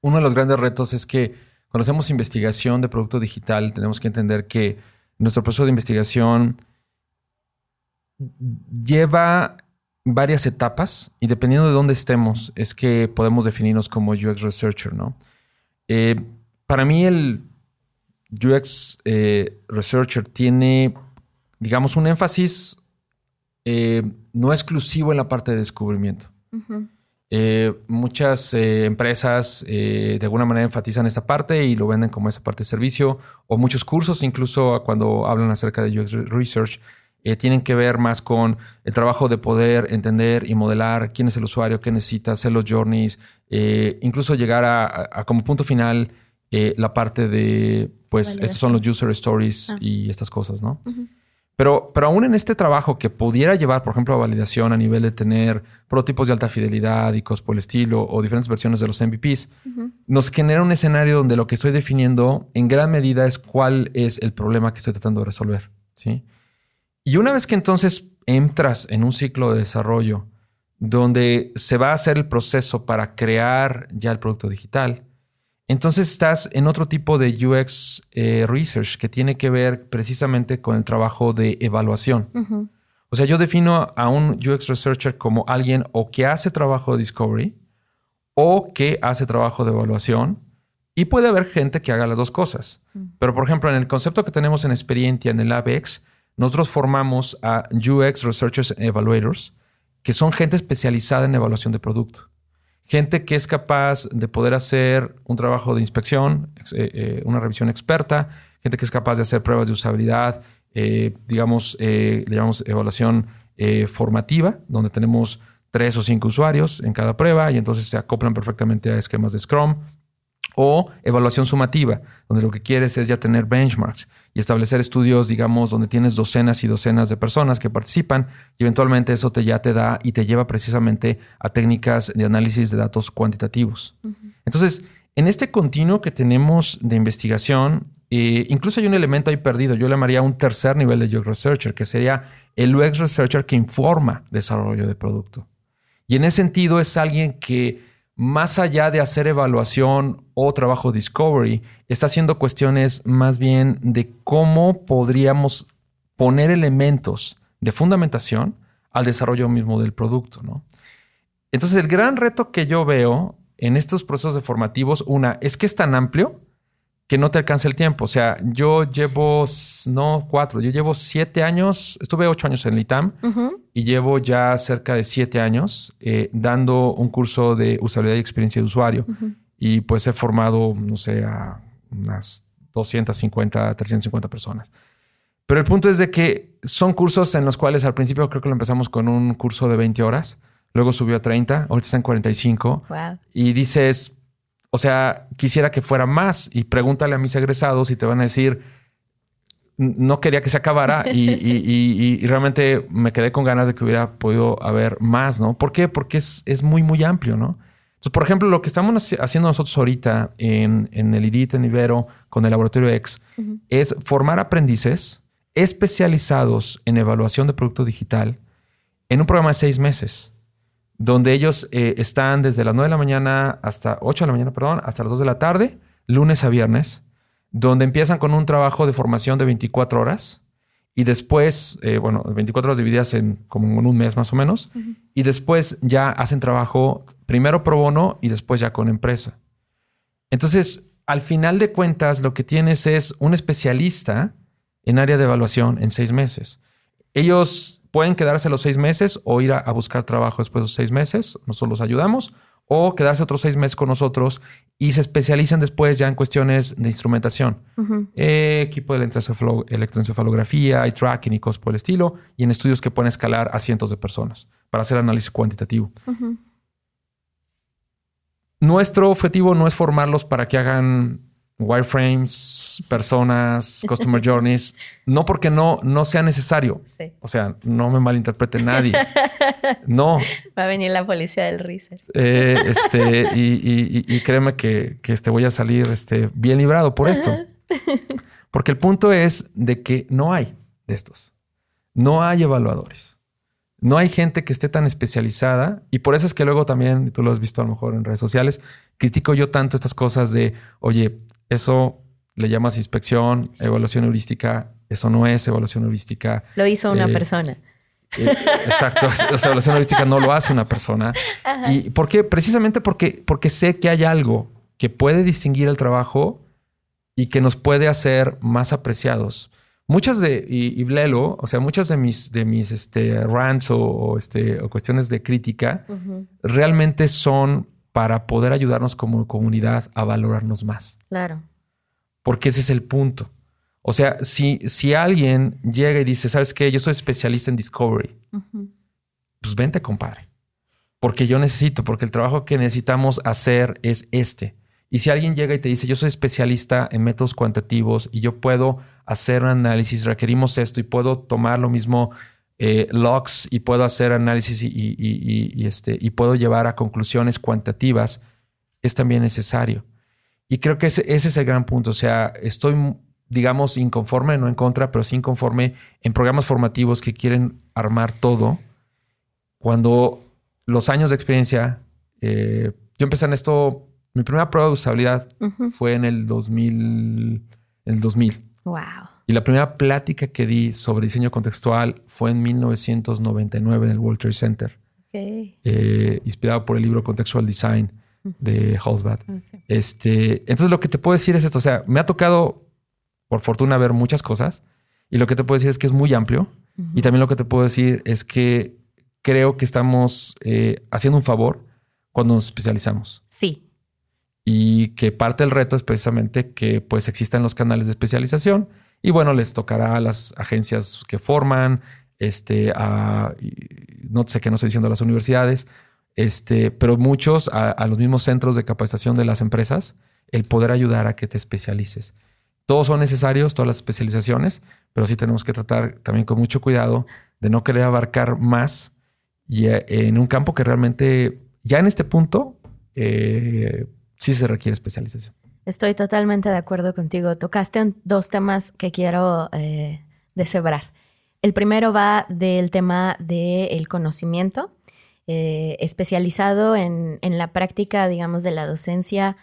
uno de los grandes retos es que cuando hacemos investigación de producto digital, tenemos que entender que nuestro proceso de investigación lleva varias etapas y dependiendo de dónde estemos, es que podemos definirnos como UX Researcher, ¿no? Eh, para mí el UX eh, Researcher tiene digamos, un énfasis eh, no exclusivo en la parte de descubrimiento. Eh, muchas eh, empresas de alguna manera enfatizan esta parte y lo venden como esa parte de servicio, o muchos cursos, incluso cuando hablan acerca de UX Research, tienen que ver más con el trabajo de poder entender y modelar quién es el usuario, qué necesita, hacer los journeys, incluso llegar a, como punto final la parte de, pues, estos son los user stories ah. y estas cosas, ¿no? Pero, pero aún en este trabajo que pudiera llevar, por ejemplo, a validación a nivel de tener prototipos de alta fidelidad y cosas por el estilo o diferentes versiones de los MVPs, nos genera un escenario donde lo que estoy definiendo en gran medida es cuál es el problema que estoy tratando de resolver. ¿sí? Y una vez que entonces entras en un ciclo de desarrollo donde se va a hacer el proceso para crear ya el producto digital, entonces estás en otro tipo de UX eh, research que tiene que ver precisamente con el trabajo de evaluación. O sea, yo defino a un UX researcher como alguien o que hace trabajo de discovery o que hace trabajo de evaluación. Y puede haber gente que haga las dos cosas. Pero, por ejemplo, en el concepto que tenemos en Experiencia, en el ABEX, nosotros formamos a UX Researchers Evaluators, que son gente especializada en evaluación de producto gente que es capaz de poder hacer un trabajo de inspección, eh, eh, una revisión experta, gente que es capaz de hacer pruebas de usabilidad, eh, digamos, le llamamos evaluación formativa, donde tenemos tres o cinco usuarios en cada prueba y entonces se acoplan perfectamente a esquemas de Scrum. O evaluación sumativa, donde lo que quieres es ya tener benchmarks y establecer estudios, digamos, donde tienes docenas y docenas de personas que participan y eventualmente eso te ya te da y te lleva precisamente a técnicas de análisis de datos cuantitativos. Entonces, en este continuo que tenemos de investigación, eh, incluso hay un elemento ahí perdido. Yo le llamaría un tercer nivel de UX Researcher, que sería el UX Researcher que informa desarrollo de producto. Y en ese sentido es alguien que más allá de hacer evaluación o trabajo discovery, está haciendo cuestiones más bien de cómo podríamos poner elementos de fundamentación al desarrollo mismo del producto, ¿no? Entonces, el gran reto que yo veo en estos procesos de formativos, una, es que es tan amplio que no te alcanza el tiempo. O sea, yo llevo, no cuatro, yo llevo siete años, estuve ocho años en el ITAM y llevo ya cerca de siete años eh, dando un curso de usabilidad y experiencia de usuario. Y pues he formado, no sé, a unas 250, 350 personas. Pero el punto es de que son cursos en los cuales al principio creo que lo empezamos con un curso de 20 horas, luego subió a 30, ahorita está en 45. Y dices, o sea, quisiera que fuera más y pregúntale a mis egresados y te van a decir, no quería que se acabara (laughs) y, realmente me quedé con ganas de que hubiera podido haber más, ¿no? ¿Por qué? Porque es, muy, muy amplio, ¿no? Entonces, por ejemplo, lo que estamos haciendo nosotros ahorita en, el IDIT, en Ibero, con el Laboratorio X, es formar aprendices especializados en evaluación de producto digital en un programa de seis meses donde ellos eh, están desde las 9 de la mañana hasta 8 de la mañana, perdón, hasta las 2 de la tarde, lunes a viernes, donde empiezan con un trabajo de formación de 24 horas y después, eh, bueno, 24 horas divididas en como en un mes más o menos, y después ya hacen trabajo primero pro bono y después ya con empresa. Entonces, al final de cuentas, lo que tienes es un especialista en área de evaluación en seis meses. Ellos pueden quedarse los seis meses o ir a, buscar trabajo después de los seis meses. Nosotros los ayudamos. O quedarse otros seis meses con nosotros y se especializan después ya en cuestiones de instrumentación. Eh, equipo de electroencefalografía y tracking y cosas por el estilo. Y en estudios que pueden escalar a cientos de personas para hacer análisis cuantitativo. Nuestro objetivo no es formarlos para que hagan wireframes, personas, (laughs) customer journeys, no porque no, no sea necesario. O sea, no me malinterprete nadie. (laughs) No. Va a venir la policía del research. Eh, este, y, créeme que, que este, voy a salir este, bien librado por esto. (laughs) Porque el punto es de que no hay de estos. No hay evaluadores. No hay gente que esté tan especializada y por eso es que luego también, tú lo has visto a lo mejor en redes sociales, critico yo tanto estas cosas de, oye, eso le llamas inspección, evaluación heurística. Eso no es evaluación heurística. Lo hizo una eh, persona. Eh, exacto. La evaluación heurística no lo hace una persona. ¿Y por qué? Precisamente porque, porque sé que hay algo que puede distinguir el trabajo y que nos puede hacer más apreciados. Muchas de, y, Blelo, o sea, muchas de mis, de mis este, rants o, este, o cuestiones de crítica realmente son para poder ayudarnos como comunidad a valorarnos más. Claro. Porque ese es el punto. O sea, si, si alguien llega y dice, ¿sabes qué? Yo soy especialista en Discovery. Pues vente, compadre. Porque yo necesito, porque el trabajo que necesitamos hacer es este. Y si alguien llega y te dice, yo soy especialista en métodos cuantitativos y yo puedo hacer un análisis, requerimos esto y puedo tomar lo mismo eh, logs y puedo hacer análisis y, este, y puedo llevar a conclusiones cuantitativas, es también necesario. Y creo que ese, es el gran punto. O sea, estoy, digamos, inconforme, no en contra, pero sí inconforme en programas formativos que quieren armar todo, cuando los años de experiencia, eh, yo empecé en esto, mi primera prueba de usabilidad fue en el 2000, en el 2000. Wow. Y la primera plática que di sobre diseño contextual fue en 1999 en el World Trade Center, eh, inspirado por el libro Contextual Design de Halsbad. Este, entonces lo que te puedo decir es esto, o sea, me ha tocado, por fortuna, ver muchas cosas y lo que te puedo decir es que es muy amplio y también lo que te puedo decir es que creo que estamos eh, haciendo un favor cuando nos especializamos. Sí. Y que parte del reto es precisamente que pues existan los canales de especialización y bueno, les tocará a las agencias que forman, este, a, no sé qué no estoy diciendo a las universidades, este, pero muchos a, los mismos centros de capacitación de las empresas, el poder ayudar a que te especialices. Todos son necesarios, todas las especializaciones, pero sí tenemos que tratar también con mucho cuidado de no querer abarcar más y eh, en un campo que realmente ya en este punto eh, sí se requiere especialización. Estoy totalmente de acuerdo contigo. Tocaste dos temas que quiero eh, deshebrar. El primero va del tema del conocimiento, eh, especializado en, la práctica, digamos, de la docencia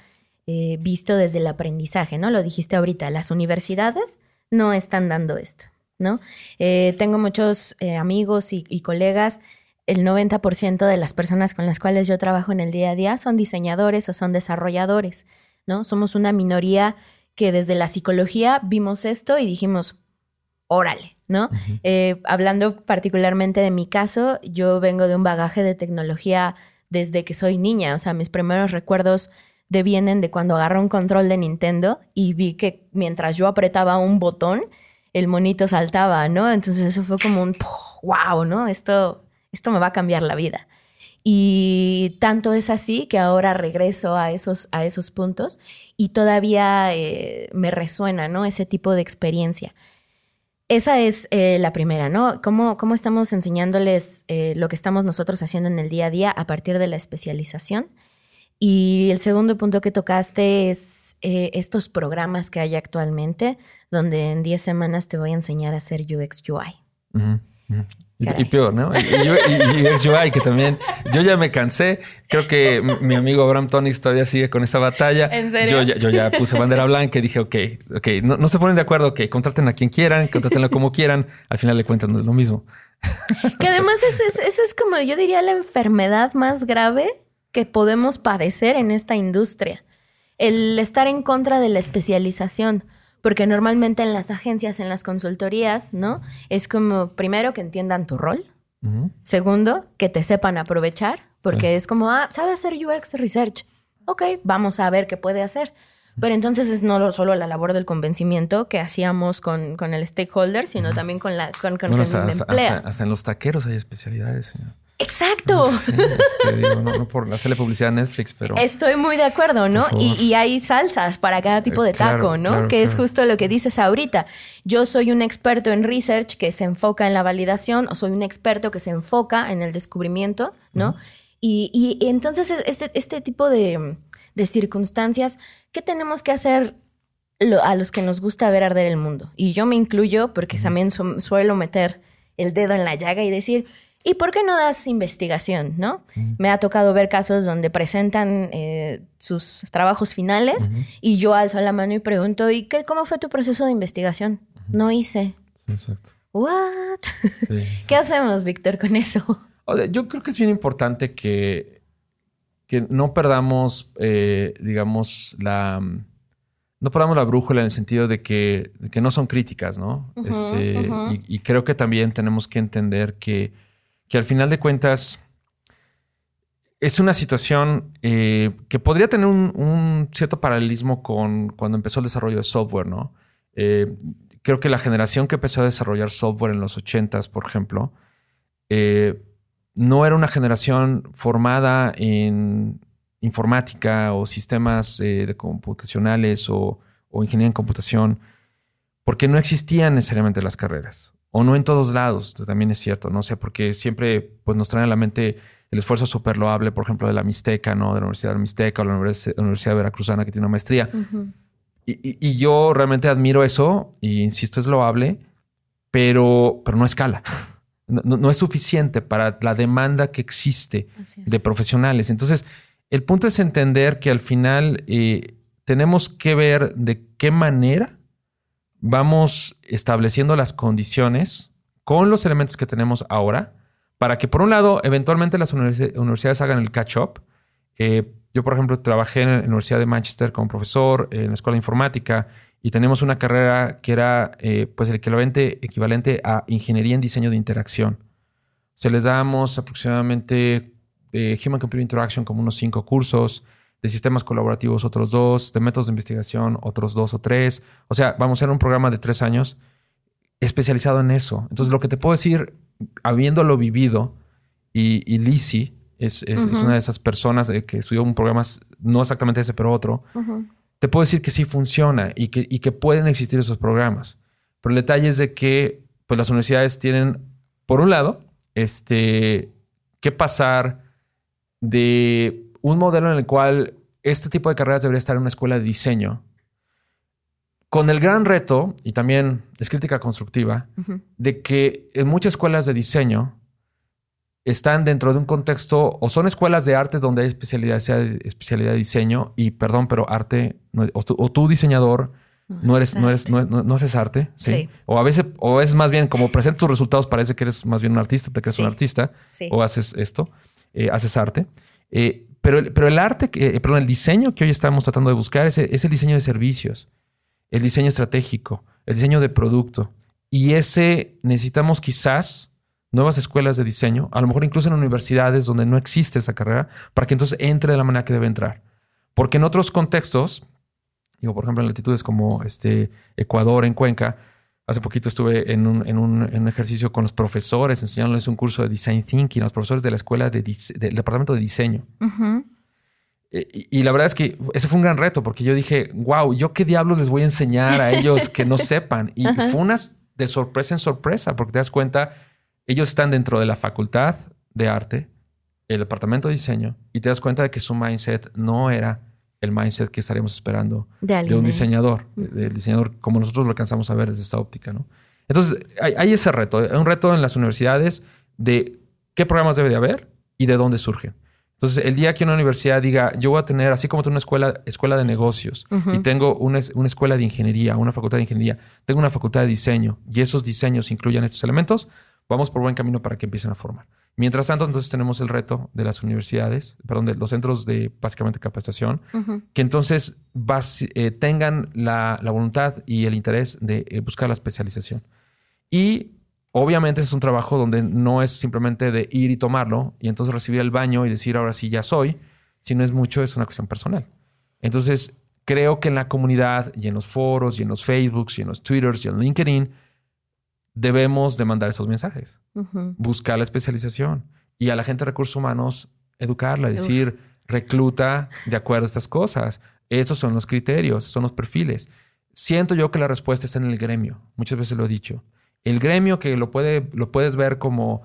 eh, visto desde el aprendizaje, ¿no? Lo dijiste ahorita, las universidades no están dando esto, ¿no? tengo muchos amigos y, y colegas el 90% de las personas con las cuales yo trabajo en el día a día son diseñadores o son desarrolladores. ¿No? Somos una minoría que desde la psicología vimos esto y dijimos, órale, ¿no? Eh, hablando particularmente de mi caso, yo vengo de un bagaje de tecnología desde que soy niña, o sea, mis primeros recuerdos de vienen de cuando agarré un control de Nintendo y vi que mientras yo apretaba un botón, el monito saltaba, ¿no? Entonces eso fue como un wow, ¿no? Esto, esto me va a cambiar la vida. Y tanto es así que ahora regreso a esos, a esos puntos y todavía eh, me resuena, ¿no? Ese tipo de experiencia. Esa es eh, la primera, ¿no? ¿Cómo, cómo estamos enseñándoles eh, lo que estamos nosotros haciendo en el día a día a partir de la especialización? Y el segundo punto que tocaste es estos programas que hay actualmente, donde en 10 semanas te voy a enseñar a hacer UX UI. Y, peor, ¿no? Y, y, UI, que también yo ya me cansé. Creo que mi amigo Abraham Tonix todavía sigue con esa batalla. ¿En serio? Yo, ya, yo ya puse bandera blanca y dije, ok, ok, no, se ponen de acuerdo, ok, contraten a quien quieran, contratenlo como quieran. Al final le cuentan, no es lo mismo. (laughs) Que además esa es, es como, yo diría, la enfermedad más grave que podemos padecer en esta industria. El estar en contra de la especialización porque normalmente en las agencias, en las consultorías, ¿no? Es como, primero, que entiendan tu rol. Segundo, que te sepan aprovechar, porque es como, ah, sabe hacer UX Research. Ok, vamos a ver qué puede hacer. Pero entonces es no solo la labor del convencimiento que hacíamos con, con el stakeholder, sino también con la con, con, bueno, hasta, en los taqueros hay especialidades. Exacto. no, por hacerle publicidad a Netflix, pero. Estoy muy de acuerdo, ¿no? Y, hay salsas para cada tipo de eh, taco, ¿no? que es justo lo que dices ahorita. Yo soy un experto en research que se enfoca en la validación, o soy un experto que se enfoca en el descubrimiento, ¿no? y, entonces, este, este tipo de, circunstancias, ¿qué tenemos que hacer a los que nos gusta ver arder el mundo? Y yo me incluyo porque también suelo meter el dedo en la llaga y decir ¿Y por qué no das investigación, no? Me ha tocado ver casos donde presentan eh, sus trabajos finales y yo alzo la mano y pregunto, ¿y qué, cómo fue tu proceso de investigación? No hice. exacto. ¿What? (laughs) ¿Qué hacemos, Víctor, con eso? yo creo que es bien importante que, que no perdamos, eh, digamos, la... No perdamos la brújula en el sentido de que, que no son críticas, ¿no? este, y creo que también tenemos que entender que que al final de cuentas es una situación eh, que podría tener un, cierto paralelismo con cuando empezó el desarrollo de software, ¿no? Eh, creo que la generación que empezó a desarrollar software en los 80s, por ejemplo, eh, no era una generación formada en informática o sistemas de computacionales o ingeniería en computación, porque no existían necesariamente las carreras o no en todos lados, también es cierto, ¿no? sé, porque siempre pues, nos traen a la mente el esfuerzo súper loable, por ejemplo, de la Mixteca, ¿no? De la Universidad de la Mixteca o la Universidad Veracruzana que tiene una maestría. y, yo realmente admiro eso y insisto, es loable, pero, pero no escala. (laughs) No, es suficiente para la demanda que existe de profesionales. Entonces, el punto es entender que al final eh, tenemos que ver de qué manera vamos estableciendo las condiciones con los elementos que tenemos ahora para que, por un lado, eventualmente las universidades hagan el catch-up. Eh, yo, por ejemplo, trabajé en la Universidad de Manchester como profesor en la Escuela de Informática y tenemos una carrera que era eh, pues el equivalente, equivalente a Ingeniería en Diseño de Interacción. Se les damos aproximadamente eh, Human Computer Interaction como unos cinco cursos, de sistemas colaborativos otros dos, de métodos de investigación otros dos o tres. O sea, vamos a hacer un programa de tres años. especializado en eso. Entonces, lo que te puedo decir, habiéndolo vivido, y, y Lizzie es, una de esas personas que estudió un programa, no exactamente ese, pero otro, te puedo decir que sí funciona y que, y que pueden existir esos programas. Pero el detalle es de que pues, las universidades tienen, por un lado, este, que pasar de un modelo en el cual este tipo de carreras debería estar en una escuela de diseño, con el gran reto, y también es crítica constructiva, de que en muchas escuelas de diseño están dentro de un contexto, o son escuelas de arte donde hay especialidad, sea especialidad de diseño, y perdón, pero arte, o tú, diseñador, no, eres, no, eres, no, haces arte, ¿sí? O a veces, o es más bien como presentas tus resultados, parece que eres más bien un artista, te crees un artista, o haces esto, eh, haces arte. Eh, pero, pero el arte, eh, el diseño que hoy estamos tratando de buscar es, es el diseño de servicios, el diseño estratégico, el diseño de producto. Y ese necesitamos quizás nuevas escuelas de diseño, a lo mejor incluso en universidades donde no existe esa carrera, para que entonces entre de la manera que debe entrar. Porque en otros contextos, digo, por ejemplo, en latitudes como este Ecuador, en Cuenca, hace poquito estuve en un, ejercicio con los profesores enseñándoles un curso de Design Thinking, los profesores de la escuela de del departamento de diseño. Eh, y, la verdad es que ese fue un gran reto porque yo dije, wow, ¿yo qué diablos les voy a enseñar a ellos que no (laughs) sepan? Y fue una de sorpresa en sorpresa porque te das cuenta ellos están dentro de la facultad de arte, el departamento de diseño, y te das cuenta de que su mindset no era el mindset que estaríamos esperando de, un diseñador, del diseñador como nosotros lo alcanzamos a ver desde esta óptica, ¿no? Entonces, hay, ese reto, un reto en las universidades de qué programas debe de haber y de dónde surgen. Entonces, el día que una universidad diga, yo voy a tener, así como tengo una escuela, escuela de negocios y tengo una, una, escuela de ingeniería, una facultad de ingeniería, tengo una facultad de diseño y esos diseños incluyan estos elementos, vamos por buen camino para que empiecen a formar. Mientras tanto, entonces tenemos el reto de las universidades, perdón, de los centros de básicamente capacitación, que entonces eh, tengan la, voluntad y el interés de eh, buscar la especialización. Y obviamente es un trabajo donde no es simplemente de ir y tomarlo y entonces recibir el baño y decir ahora sí ya soy, sino es mucho, es una cuestión personal. Entonces, creo que en la comunidad y en los foros y en los Facebooks y en los Twitters y en LinkedIn, debemos de mandar esos mensajes, buscar la especialización y a la gente de recursos humanos educarla, decir, recluta de acuerdo a estas cosas. Estos son los criterios, son los perfiles. Siento yo que la respuesta está en el gremio. Muchas veces lo he dicho. El gremio que lo, puede, lo puedes ver como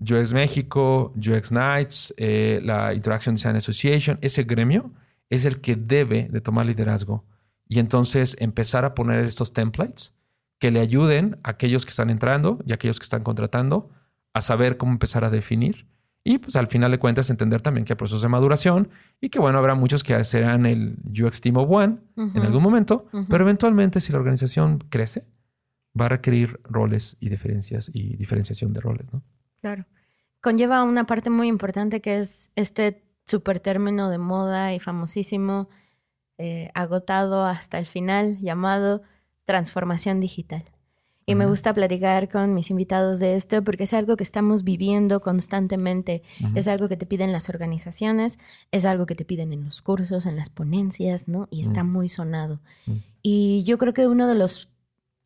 UX México, UX Nights, eh, la Interaction Design Association, ese gremio es el que debe de tomar liderazgo y entonces empezar a poner estos templates que le ayuden a aquellos que están entrando y a aquellos que están contratando a saber cómo empezar a definir y pues al final de cuentas entender también que hay procesos de maduración y que bueno, habrá muchos que serán el UX Team of One en algún momento, pero eventualmente si la organización crece, va a requerir roles y diferencias y diferenciación de roles, ¿no? Claro. Conlleva una parte muy importante que es este super término de moda y famosísimo, eh, agotado hasta el final, llamado transformación digital. Y me gusta platicar con mis invitados de esto porque es algo que estamos viviendo constantemente, es algo que te piden las organizaciones, es algo que te piden en los cursos, en las ponencias, ¿no? Y está muy sonado. Y yo creo que uno de los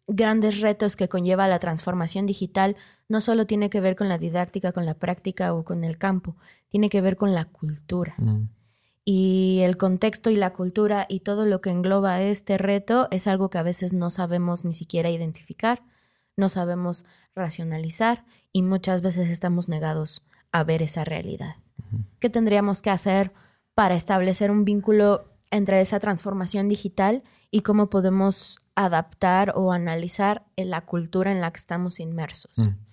grandes retos que conlleva la transformación digital no solo tiene que ver con la didáctica, con la práctica o con el campo, tiene que ver con la cultura y el contexto y la cultura y todo lo que engloba este reto es algo que a veces no sabemos ni siquiera identificar, no sabemos racionalizar y muchas veces estamos negados a ver esa realidad. ¿Qué tendríamos que hacer para establecer un vínculo entre esa transformación digital y cómo podemos adaptar o analizar en la cultura en la que estamos inmersos? Mm.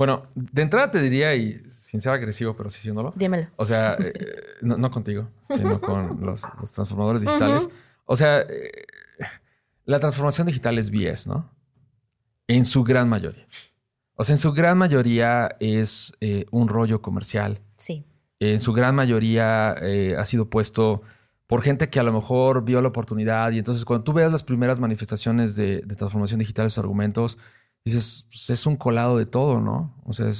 Bueno, de entrada te diría, y sin ser agresivo, pero sí siéndolo. Dímelo. O sea, (laughs) eh, no, contigo, sino con (laughs) los, transformadores digitales. O sea, eh, la transformación digital es BS, ¿no? En su gran mayoría. O sea, en su gran mayoría es eh, un rollo comercial. Sí. En su gran mayoría ha sido puesto por gente que a lo mejor vio la oportunidad y entonces cuando tú veas las primeras manifestaciones de, de transformación digital, esos argumentos, dices, pues es un colado de todo, ¿no? O sea,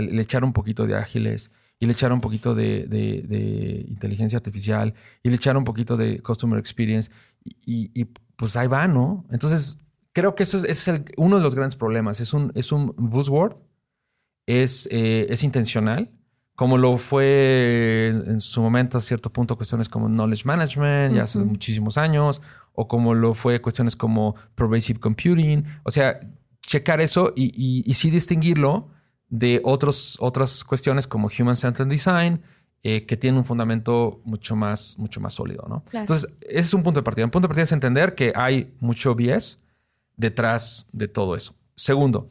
le echaron un poquito de ágiles y le echaron un poquito de, inteligencia artificial y le echaron un poquito de customer experience y, pues ahí va, ¿no? Entonces, creo que eso es, es el- uno de los grandes problemas. Es un, es un buzzword, es, eh, es intencional, como lo fue en su momento a cierto punto cuestiones como knowledge management, ya hace muchísimos años, o como lo fue cuestiones como pervasive computing. O sea, checar eso y, y, y sí distinguirlo de otros, otras cuestiones como human-centered design, eh, que tienen un fundamento mucho más, mucho más sólido, ¿no? Claro. Entonces, ese es un punto de partida. Un punto de partida es entender que hay mucho bias detrás de todo eso. Segundo,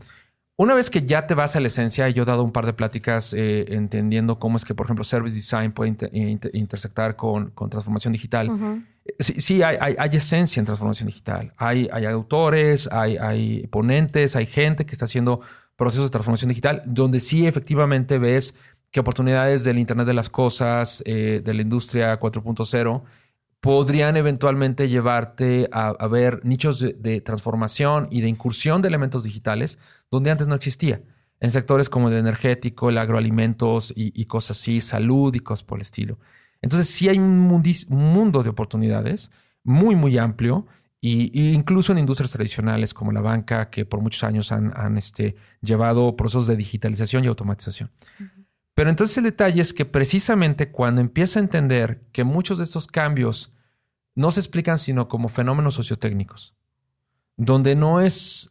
una vez que ya te vas a la esencia, yo he dado un par de pláticas eh, entendiendo cómo es que, por ejemplo, Service Design puede inter- inter- intersectar con, con transformación digital. Sí, hay, esencia en transformación digital. Hay, autores, hay, ponentes, hay gente que está haciendo procesos de transformación digital, donde sí efectivamente ves que oportunidades del Internet de las Cosas, eh, de la industria 4.0, podrían eventualmente llevarte a, ver nichos de, de transformación y de incursión de elementos digitales donde antes no existía. En sectores como el energético, el agroalimentos y, y cosas así, salud y cosas por el estilo. Entonces sí hay un, mundis- un mundo de oportunidades muy, muy amplio y, y incluso en industrias tradicionales como la banca que por muchos años han, han, este, llevado procesos de digitalización y automatización. Pero entonces el detalle es que precisamente cuando empieza a entender que muchos de estos cambios no se explican sino como fenómenos sociotécnicos, donde no es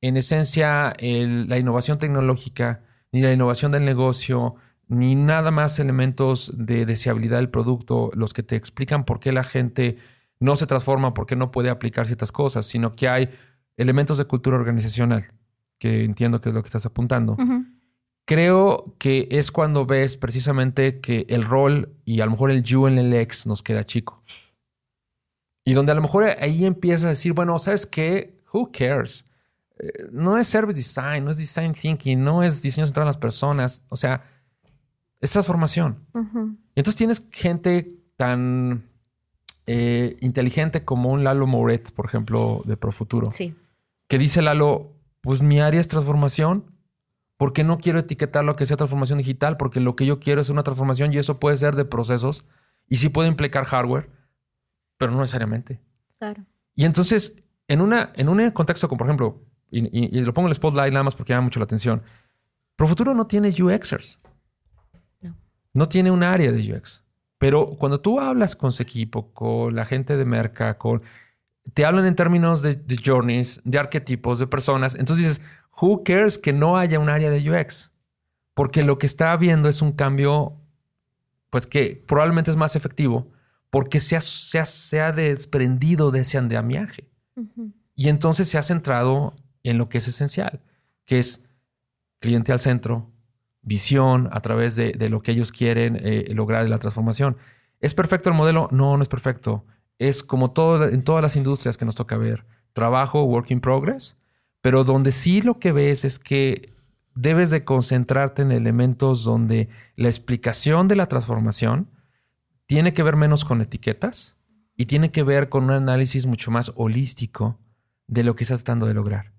en esencia el- la innovación tecnológica, ni la innovación del negocio, ni nada más elementos de deseabilidad del producto, los que te explican por qué la gente no se transforma, por qué no puede aplicar ciertas cosas, sino que hay elementos de cultura organizacional, que entiendo que es lo que estás apuntando. Creo que es cuando ves precisamente que el rol y a lo mejor el you en el ex nos queda chico. Y donde a lo mejor ahí empieza a decir, bueno, ¿sabes qué? Who cares? Eh, no es service design, no es design thinking, no es diseño centrado en las personas. O sea, es transformación. Y entonces tienes gente tan eh, inteligente como un Lalo Moret, por ejemplo, de Profuturo Sí. que dice Lalo, pues mi área es transformación. ¿Por qué no quiero etiquetar lo que sea transformación digital? Porque lo que yo quiero es una transformación y eso puede ser de procesos y sí puede implicar hardware, pero no necesariamente. Claro. Y entonces, en, una, en un contexto como, por ejemplo, y, y- y lo pongo en el spotlight nada más porque llama mucho la atención, Profuturo no tiene UXers. No. Tiene un área de UX. Pero cuando tú hablas con su equipo, con la gente de Merca, con te hablan en términos de, de journeys, de arquetipos, de personas. Entonces dices, who cares que no haya un área de UX? Porque lo que está habiendo es un cambio, pues que probablemente es más efectivo porque se ha, se ha- se ha desprendido de ese andamiaje. Y entonces se ha centrado en lo que es esencial, que es cliente al centro, visión a través de, lo que ellos quieren eh, lograr de la transformación. ¿Es perfecto el modelo? No, no es perfecto. Es como todo, en todas las industrias que nos toca ver. Trabajo, work in progress, pero donde sí lo que ves es que debes de concentrarte en elementos donde la explicación de la transformación tiene que ver menos con etiquetas y tiene que ver con un análisis mucho más holístico de lo que estás tratando de lograr.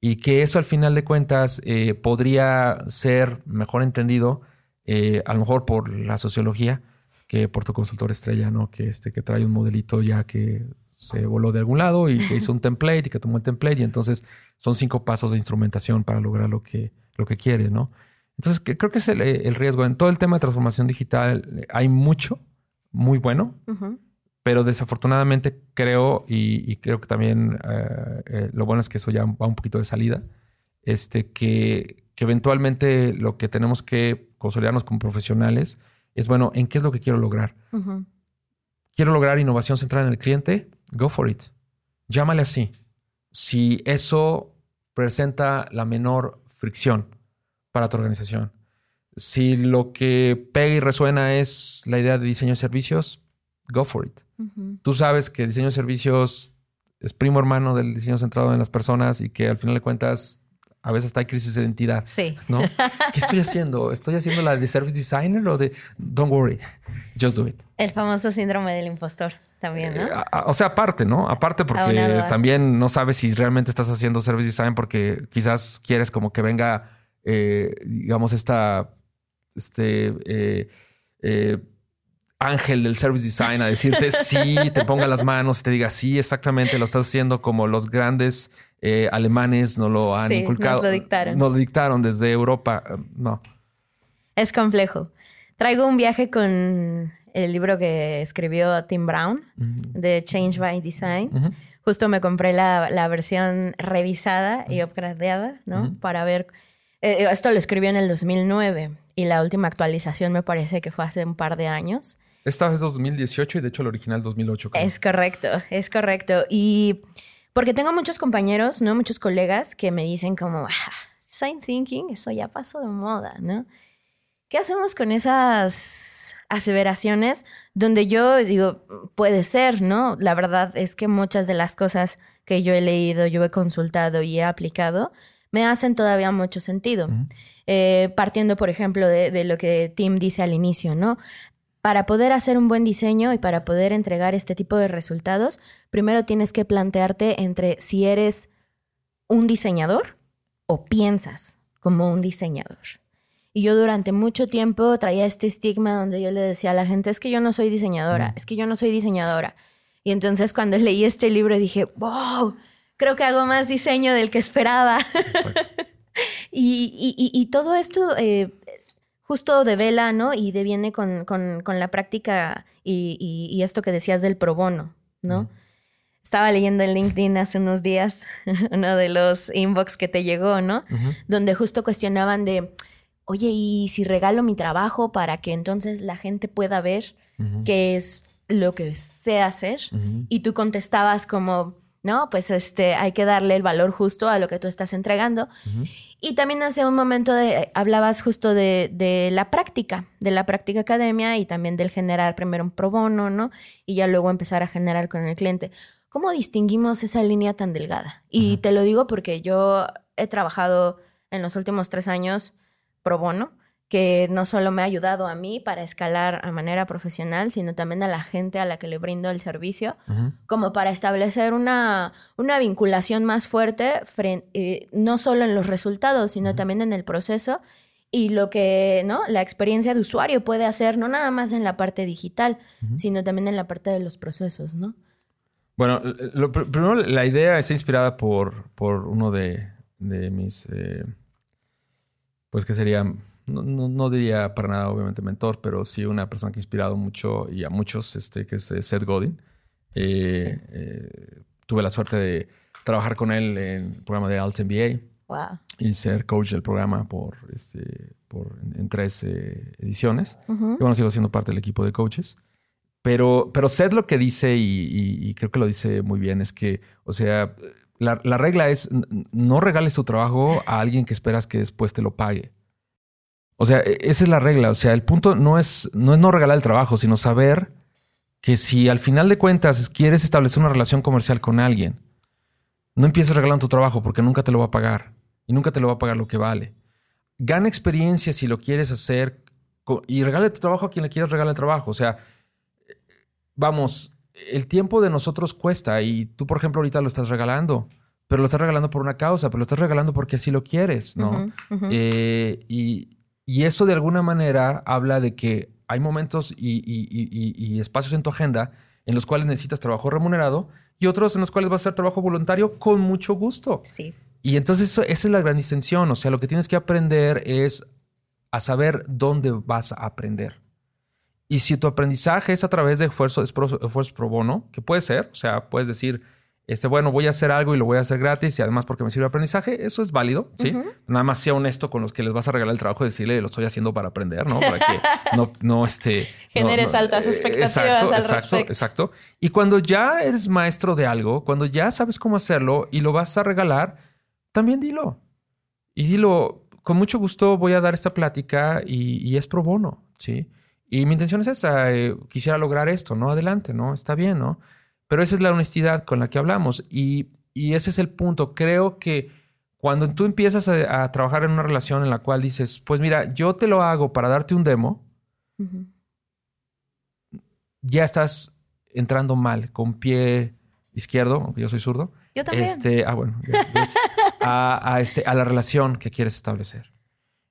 Y que eso al final de cuentas eh, podría ser mejor entendido, eh, a lo mejor por la sociología, que por tu consultor estrella, ¿no? Que, este, que trae un modelito ya que se voló de algún lado y que hizo un (laughs) template y que tomó el template y entonces son cinco pasos de instrumentación para lograr lo que, lo que quiere, ¿no? Entonces que- creo que es el, el riesgo. En todo el tema de transformación digital eh, hay mucho, muy bueno, Ujú. Pero desafortunadamente creo, y, y creo que también eh, eh, lo bueno es que eso ya va un poquito de salida, este, que, que eventualmente lo que tenemos que consolidarnos como profesionales es, bueno, ¿en qué es lo que quiero lograr? Ujú. ¿Quiero lograr innovación centrada en el cliente? Go for it. Llámale así. Si eso presenta la menor fricción para tu organización. Si lo que pega y resuena es la idea de diseño de servicios, go for it. Tú sabes que el diseño de servicios es primo hermano del diseño centrado en las personas y que al final de cuentas a veces está hay crisis de identidad, Sí. ¿no? (laughs) ¿Qué estoy haciendo? ¿Estoy haciendo la de service designer o de don't worry, just do it? El famoso síndrome del impostor también, ¿no? Eh, a- o sea, aparte, ¿no? Aparte porque también no sabes si realmente estás haciendo service design porque quizás quieres como que venga, eh, digamos, esta, este, eh, eh, ángel del service design a decirte (laughs) sí, te ponga las manos y te diga sí, exactamente, lo estás haciendo como los grandes eh, alemanes no lo han Sí, inculcado. nos lo dictaron. Nos lo dictaron desde Europa. Eh, No. Es complejo. Traigo un viaje con el libro que escribió Tim Brown, de Change by Design. Justo me compré la, la versión revisada y upgradeada, ¿no? Para ver. eh, esto lo escribió en el 2009 y la última actualización me parece que fue hace un par de años. Esta es 2018 y de hecho el original 2008. creo. Es correcto, es correcto. Y porque tengo muchos compañeros, ¿no? Muchos colegas que me dicen como, ah, design thinking, eso ya pasó de moda, ¿no? ¿Qué hacemos con esas aseveraciones donde yo digo, puede ser, ¿no? La verdad es que muchas de las cosas que yo he leído, yo he consultado y he aplicado, me hacen todavía mucho sentido. Eh, partiendo, por ejemplo, de, de lo que Tim dice al inicio, ¿no? Para poder hacer un buen diseño y para poder entregar este tipo de resultados, primero tienes que plantearte entre si eres un diseñador o piensas como un diseñador. Y yo durante mucho tiempo traía este estigma donde yo le decía a la gente, es que yo no soy diseñadora, es que yo no soy diseñadora. Y entonces cuando (laughs) leí este libro dije, wow, creo que hago más diseño del que esperaba. (laughs) y, y- y- y todo esto eh, justo devela, ¿no? Y deviene con, con- con la práctica y, y- y esto que decías del pro bono, ¿no? Estaba leyendo en LinkedIn hace unos días (laughs) uno de los inbox que te llegó, ¿no? Donde justo cuestionaban de, oye, ¿y si regalo mi trabajo para que entonces la gente pueda ver qué es lo que sé hacer? Y tú contestabas como, no, pues este, hay que darle el valor justo a lo que tú estás entregando. Y también hace un momento de, hablabas justo de, de la práctica, de la práctica academia y también del generar primero un pro bono, ¿no? Y ya luego empezar a generar con el cliente. ¿Cómo distinguimos esa línea tan delgada? Y te lo digo porque yo he trabajado en los últimos tres años pro bono, que no solo me ha ayudado a mí para escalar a manera profesional, sino también a la gente a la que le brindo el servicio como para establecer una, una vinculación más fuerte, eh, no solo en los resultados, sino también en el proceso y lo que, ¿no? La experiencia de usuario puede hacer, no nada más en la parte digital, sino también en la parte de los procesos, ¿no? Bueno, lo- pr- primero la idea está inspirada por, por uno de, de mis, eh, pues que sería, no, no- no diría para nada obviamente mentor, pero sí una persona que ha inspirado mucho y a muchos, este, que es eh, Seth Godin. Eh, eh, tuve la suerte de trabajar con él en el programa de Alt MBA Wow. y ser coach del programa por, este, por en, tres eh, ediciones. Y bueno, sigo siendo parte del equipo de coaches. Pero, pero Seth lo que dice, y, y- y creo que lo dice muy bien, es que, o sea, la, la regla es no regales tu trabajo a alguien que esperas que después te lo pague. O sea, e- esa es la regla. O sea, el punto no es no, es no regalar el trabajo, sino saber que si al final de cuentas quieres establecer una relación comercial con alguien, no empieces regalando tu trabajo porque nunca te lo va a pagar y nunca te lo va a pagar lo que vale. Gana experiencia si lo quieres hacer y regale tu trabajo a quien le quieras regalar el trabajo. O sea, vamos, el tiempo de nosotros cuesta y tú, por ejemplo, ahorita lo estás regalando, pero lo estás regalando por una causa, pero lo estás regalando porque así lo quieres, ¿no? Eh, y, y eso de alguna manera habla de que hay momentos y, y- y- y- y espacios en tu agenda en los cuales necesitas trabajo remunerado y otros en los cuales vas a hacer trabajo voluntario con mucho gusto. Sí. Y entonces eso- esa es la gran distinción. O sea, lo que tienes que aprender es a saber dónde vas a aprender. Y si tu aprendizaje es a través de esfuerzo, esfuerzo, esfuerzo pro bono, que puede ser, o sea, puedes decir, este, bueno, voy a hacer algo y lo voy a hacer gratis y además porque me sirve de aprendizaje, eso es válido, ¿sí? Nada más sea honesto con los que les vas a regalar el trabajo y decirle, lo estoy haciendo para aprender, ¿no? Para que (laughs) no, no, este... Generes no- altas eh, expectativas Exacto, al exacto, respecto. exacto. Y cuando ya eres maestro de algo, cuando ya sabes cómo hacerlo y lo vas a regalar, también dilo. Y dilo, con mucho gusto voy a dar esta plática y, y es pro bono, ¿sí? Y mi intención es esa, eh, quisiera lograr esto, ¿no? Adelante, ¿no? Está bien, ¿no? Pero esa es la honestidad con la que hablamos y, y ese es el punto. Creo que cuando tú empiezas a, a trabajar en una relación en la cual dices, pues mira, yo te lo hago para darte un demo, ya estás entrando mal, con pie izquierdo, aunque yo soy zurdo. Yo también. Este, ah, bueno, a, a este, a la relación que quieres establecer.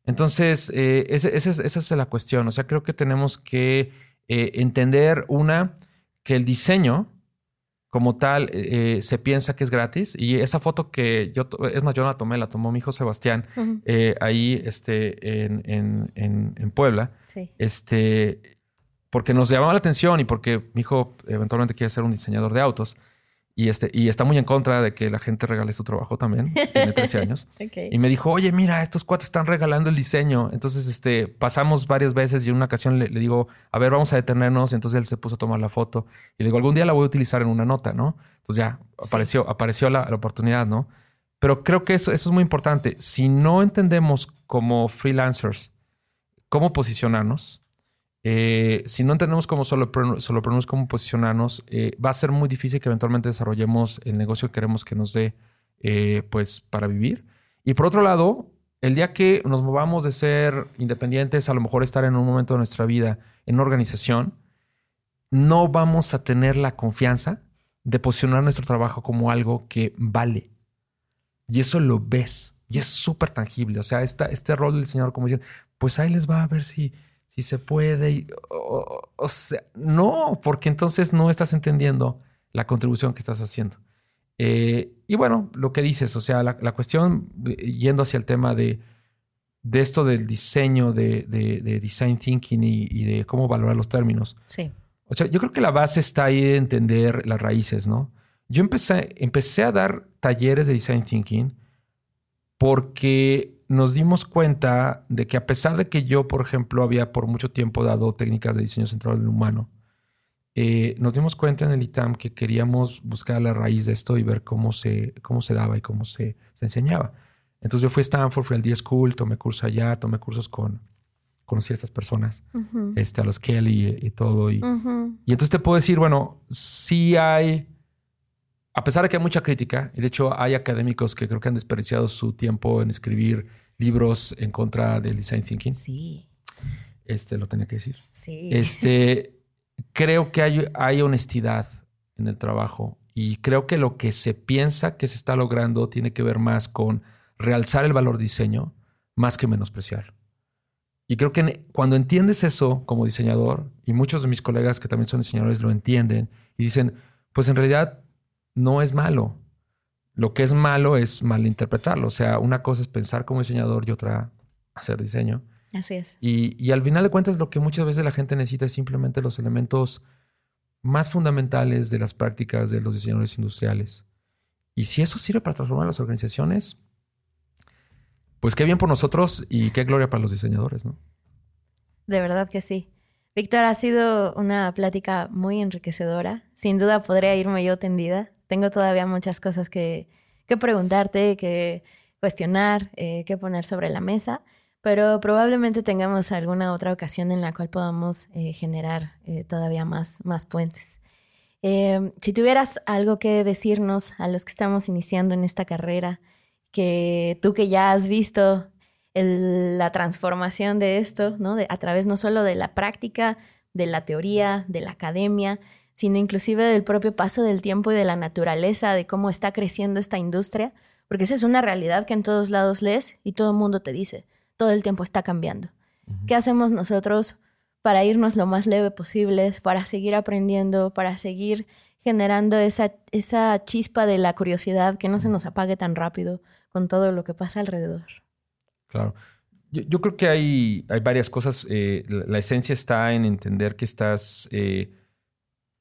Entonces, eh, ese es- esa es la cuestión. O sea, creo que tenemos que eh, entender una, que el diseño como tal eh, se piensa que es gratis. Y esa foto que yo, es más, yo la tomé, la tomó mi hijo Sebastián eh, ahí este, en, en, en, Puebla. Sí. Este, porque nos llamaba la atención y porque mi hijo eventualmente quiere ser un diseñador de autos. Y, este, y está muy en contra de que la gente regale su trabajo también. Tiene 13 (laughs) años. Y me dijo, oye, mira, estos cuates están regalando el diseño. Entonces, este, pasamos varias veces y en una ocasión le, digo, a ver, vamos a detenernos. Entonces él se puso a tomar la foto. Y le digo, algún día la voy a utilizar en una nota, ¿no? Entonces ya apareció, apareció la, oportunidad, ¿no? Pero creo que eso, eso es muy importante. Si no entendemos como freelancers cómo posicionarnos, eh, si no entendemos cómo solo solopreneurs, cómo posicionarnos, eh, va a ser muy difícil que eventualmente desarrollemos el negocio que queremos que nos dé eh, pues para vivir. Y por otro lado, el día que nos movamos de ser independientes, a lo mejor estar en un momento de nuestra vida en una organización, no vamos a tener la confianza de posicionar nuestro trabajo como algo que vale. Y eso lo ves. Y es súper tangible. O sea, esta, este rol del Señor, como dicen, pues ahí les va a ver si y se puede. o, sea, no, porque entonces no estás entendiendo la contribución que estás haciendo. Eh, y bueno, lo que dices, o sea, la, cuestión, yendo hacia el tema de, de esto del diseño, de, de, design thinking y, de cómo valorar los términos. Sí. O sea, yo creo que la base está ahí de entender las raíces, ¿no? Yo empecé, empecé a dar talleres de design thinking porque nos dimos cuenta de que a pesar de que yo, por ejemplo, había por mucho tiempo dado técnicas de diseño centrado en el humano, eh, nos dimos cuenta en el ITAM que queríamos buscar la raíz de esto y ver cómo se, cómo se daba y cómo se, se enseñaba. Entonces yo fui a Stanford, fui al D-School, tomé cursos allá, tomé cursos con, conocí a estas personas, este, a los Kelly y, todo. Y, y entonces te puedo decir, bueno, sí hay a pesar de que hay mucha crítica, y de hecho hay académicos que creo que han desperdiciado su tiempo en escribir libros en contra del design thinking. Sí. Este lo tenía que decir. Sí. Este creo que hay, hay honestidad en el trabajo y creo que lo que se piensa que se está logrando tiene que ver más con realzar el valor diseño más que menospreciar. Y creo que cuando entiendes eso como diseñador, y muchos de mis colegas que también son diseñadores lo entienden y dicen, pues en realidad no es malo. Lo que es malo es malinterpretarlo. O sea, una cosa es pensar como diseñador y otra hacer diseño. Así es. Y, al final de cuentas, lo que muchas veces la gente necesita es simplemente los elementos más fundamentales de las prácticas de los diseñadores industriales. Y si eso sirve para transformar las organizaciones, pues qué bien por nosotros y qué gloria para los diseñadores, ¿no? De verdad que sí. Víctor, ha sido una plática muy enriquecedora. Sin duda podría irme yo tendida tengo todavía muchas cosas que, preguntarte, que cuestionar, eh, que poner sobre la mesa, pero probablemente tengamos alguna otra ocasión en la cual podamos eh, generar eh, todavía más, más puentes. Em, si tuvieras algo que decirnos a los que estamos iniciando en esta carrera, que tú que ya has visto la transformación de esto, ¿no? a través no solo de la práctica, de la teoría, de la academia, sino inclusive del propio paso del tiempo y de la naturaleza, de cómo está creciendo esta industria, porque esa es una realidad que en todos lados lees y todo el mundo te dice, todo el tiempo está cambiando. ¿Qué hacemos nosotros para irnos lo más leve posible, para seguir aprendiendo, para seguir generando esa, esa chispa de la curiosidad que no se nos apague tan rápido con todo lo que pasa alrededor? Claro. Yo, creo que hay, hay varias cosas. Eh, la, esencia está en entender que estás eh,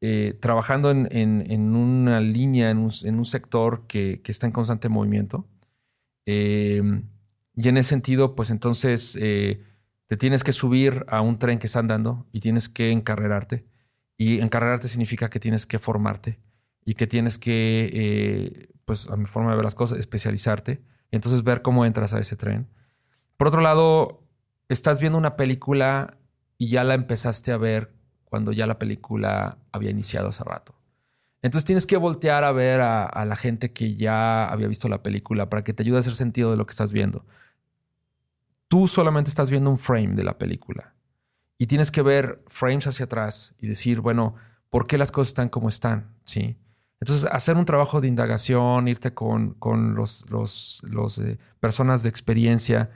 eh, trabajando en, una línea, en un, sector que, está en constante movimiento. Em, y en ese sentido, pues entonces eh, te tienes que subir a un tren que está andando y tienes que encarrerarte. Y encarrerarte significa que tienes que formarte y que tienes que, eh, pues a mi forma de ver las cosas, especializarte. Y entonces ver cómo entras a ese tren. Por otro lado, estás viendo una película y ya la empezaste a ver cuando ya la película había iniciado hace rato. Entonces tienes que voltear a ver a, la gente que ya había visto la película para que te ayude a hacer sentido de lo que estás viendo. Tú solamente estás viendo un frame de la película y tienes que ver frames hacia atrás y decir, bueno, ¿por qué las cosas están como están? ¿Sí? Entonces, hacer un trabajo de indagación, irte con, con los, los, los eh, personas de experiencia,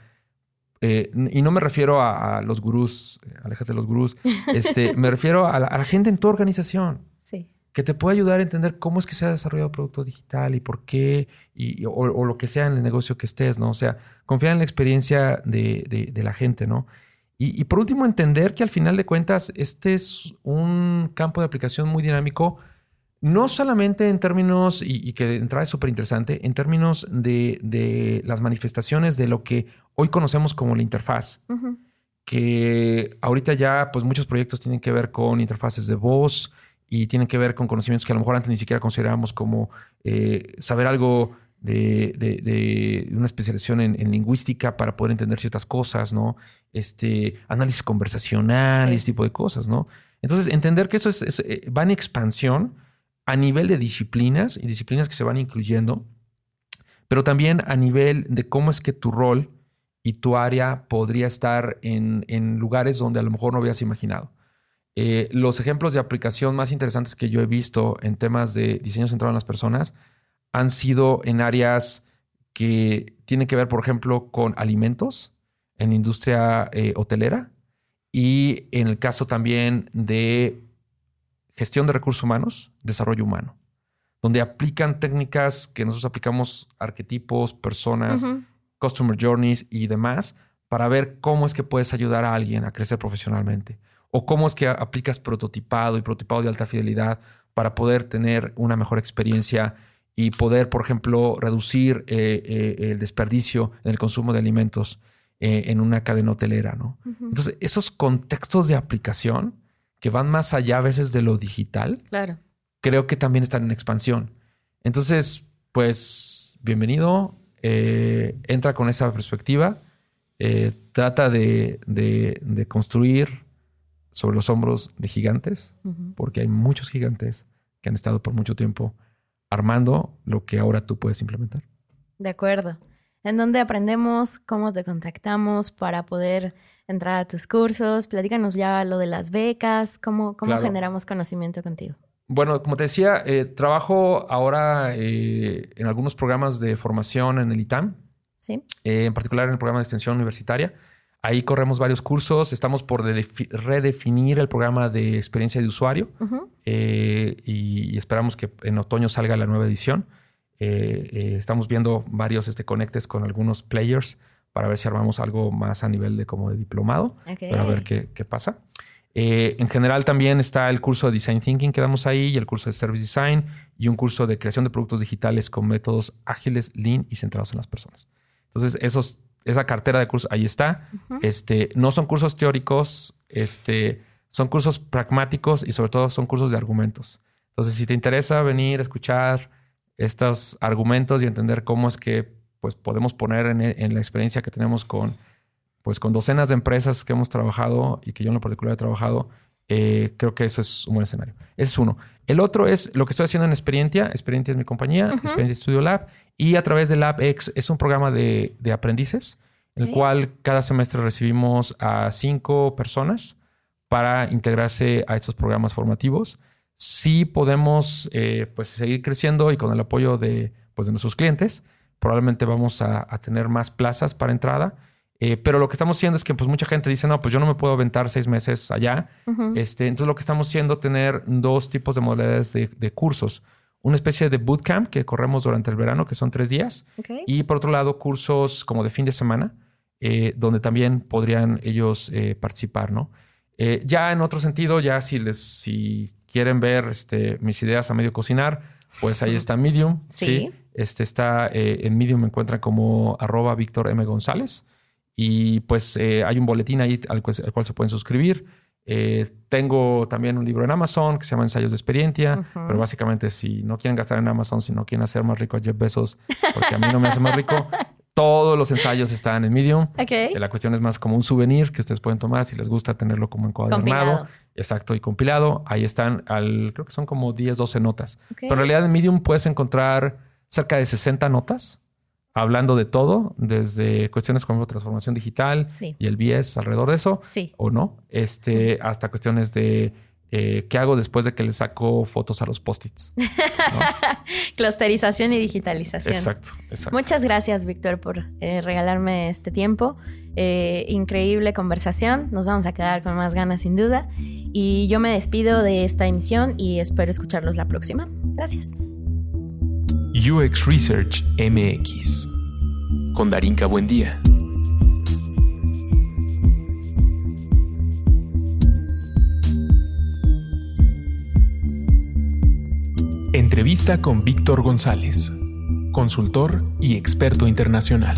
eh, y no me refiero a, los gurús, eh, aléjate de los gurús, este, (laughs) me refiero a la, gente en tu organización. Sí. que te puede ayudar a entender cómo es que se ha desarrollado producto digital y por qué, y, o, lo que sea en el negocio que estés, ¿no? O sea, confiar en la experiencia de, la gente, ¿no? Y, por último, entender que al final de cuentas este es un campo de aplicación muy dinámico, no solamente en términos, y, que de entrada es súper interesante, en términos de, las manifestaciones de lo que hoy conocemos como la interfaz. Que ahorita ya, pues muchos proyectos tienen que ver con interfaces de voz, y tienen que ver con conocimientos que a lo mejor antes ni siquiera considerábamos como eh, saber algo de, una especialización en, lingüística para poder entender ciertas cosas, ¿no? Este, análisis conversacional y ese tipo de cosas, ¿no? Entonces, entender que eso es, eh, va en expansión a nivel de disciplinas y disciplinas que se van incluyendo, pero también a nivel de cómo es que tu rol y tu área podría estar en, en lugares donde a lo mejor no habías imaginado. Eh, los ejemplos de aplicación más interesantes que yo he visto en temas de diseño centrado en las personas han sido en áreas que tienen que ver, por ejemplo, con alimentos, en industria eh, hotelera y en el caso también de gestión de recursos humanos, desarrollo humano, donde aplican técnicas que nosotros aplicamos arquetipos, personas, customer journeys y demás para ver cómo es que puedes ayudar a alguien a crecer profesionalmente o cómo es que aplicas prototipado y prototipado de alta fidelidad para poder tener una mejor experiencia y poder, por ejemplo, reducir eh, eh, el desperdicio en el consumo de alimentos eh, en una cadena hotelera, ¿no? Entonces, esos contextos de aplicación que van más allá a veces de lo digital, claro. creo que también están en expansión. Entonces, pues, bienvenido, entra con esa perspectiva, trata de, de construir sobre los hombros de gigantes, porque hay muchos gigantes que han estado por mucho tiempo armando lo que ahora tú puedes implementar. De acuerdo. ¿En dónde aprendemos? ¿Cómo te contactamos para poder entrar a tus cursos? Platícanos ya lo de las becas. ¿Cómo, cómo generamos conocimiento contigo? Bueno, como te decía, eh, trabajo ahora eh, en algunos programas de formación en el ITAM. Sí. Eh, en particular en el programa de extensión universitaria. Ahí corremos varios cursos. Estamos por redefinir el programa de experiencia de usuario eh, y, esperamos que en otoño salga la nueva edición. Eh, eh, estamos viendo varios este, conectes con algunos players para ver si armamos algo más a nivel de como de diplomado, para ver qué, pasa. en general también está el curso de Design Thinking que damos ahí y el curso de Service Design y un curso de creación de productos digitales con métodos ágiles, lean y centrados en las personas. Entonces, esos esa cartera de cursos ahí está. Este, no son cursos teóricos, este, son cursos pragmáticos y sobre todo son cursos de argumentos. Entonces, si te interesa venir a escuchar estos argumentos y entender cómo es que pues, podemos poner en, la experiencia que tenemos con, pues, con docenas de empresas que hemos trabajado y que yo en lo particular he trabajado, eh, creo que eso es un buen escenario. Ese es uno. El otro es lo que estoy haciendo en Experientia. Experientia es mi compañía, Experientia Studio Lab. Y a través de LabX es un programa de, aprendices, en el cual cada semestre recibimos a cinco personas para integrarse a estos programas formativos. Sí podemos eh, pues seguir creciendo y con el apoyo de, pues, de nuestros clientes, probablemente vamos a tener más plazas para entrada eh, pero lo que estamos haciendo es que pues mucha gente dice, no, pues yo no me puedo aventar seis meses allá. este, entonces lo que estamos haciendo es tener dos tipos de modalidades de, cursos. Una especie de bootcamp que corremos durante el verano, que son tres días. Y por otro lado, cursos como de fin de semana, eh, donde también podrían ellos eh, participar, ¿no? ya en otro sentido, ya si les, si quieren ver este, mis ideas a medio cocinar, pues ahí está Medium. Sí. Este está en Medium, me encuentran como arroba Víctor M. González. Y pues eh, hay un boletín ahí al cual, se pueden suscribir. Eh, tengo también un libro en Amazon que se llama Ensayos de Experiencia, pero básicamente si no quieren gastar en Amazon, si no quieren hacer más rico a Jeff Bezos, porque a mí no me hace más rico, (laughs) todos los ensayos están en Medium. Okay. La cuestión es más como un souvenir que ustedes pueden tomar si les gusta tenerlo como encuadernado. Exacto, y compilado. Ahí están, al, creo que son como 10, 12 notas. Pero en realidad en Medium puedes encontrar cerca de 60 notas hablando de todo, desde cuestiones como transformación digital y el BS alrededor de eso, o no, este, hasta cuestiones de eh, qué hago después de que le saco fotos a los post-its. (laughs) Clusterización y digitalización. Exacto, exacto. Muchas gracias, Víctor, por eh, regalarme este tiempo. Eh, increíble conversación. Nos vamos a quedar con más ganas, sin duda. Y yo me despido de esta emisión y espero escucharlos la próxima. Gracias. UX Research MX con Darinka Buendía. Entrevista con Víctor González, consultor y experto internacional.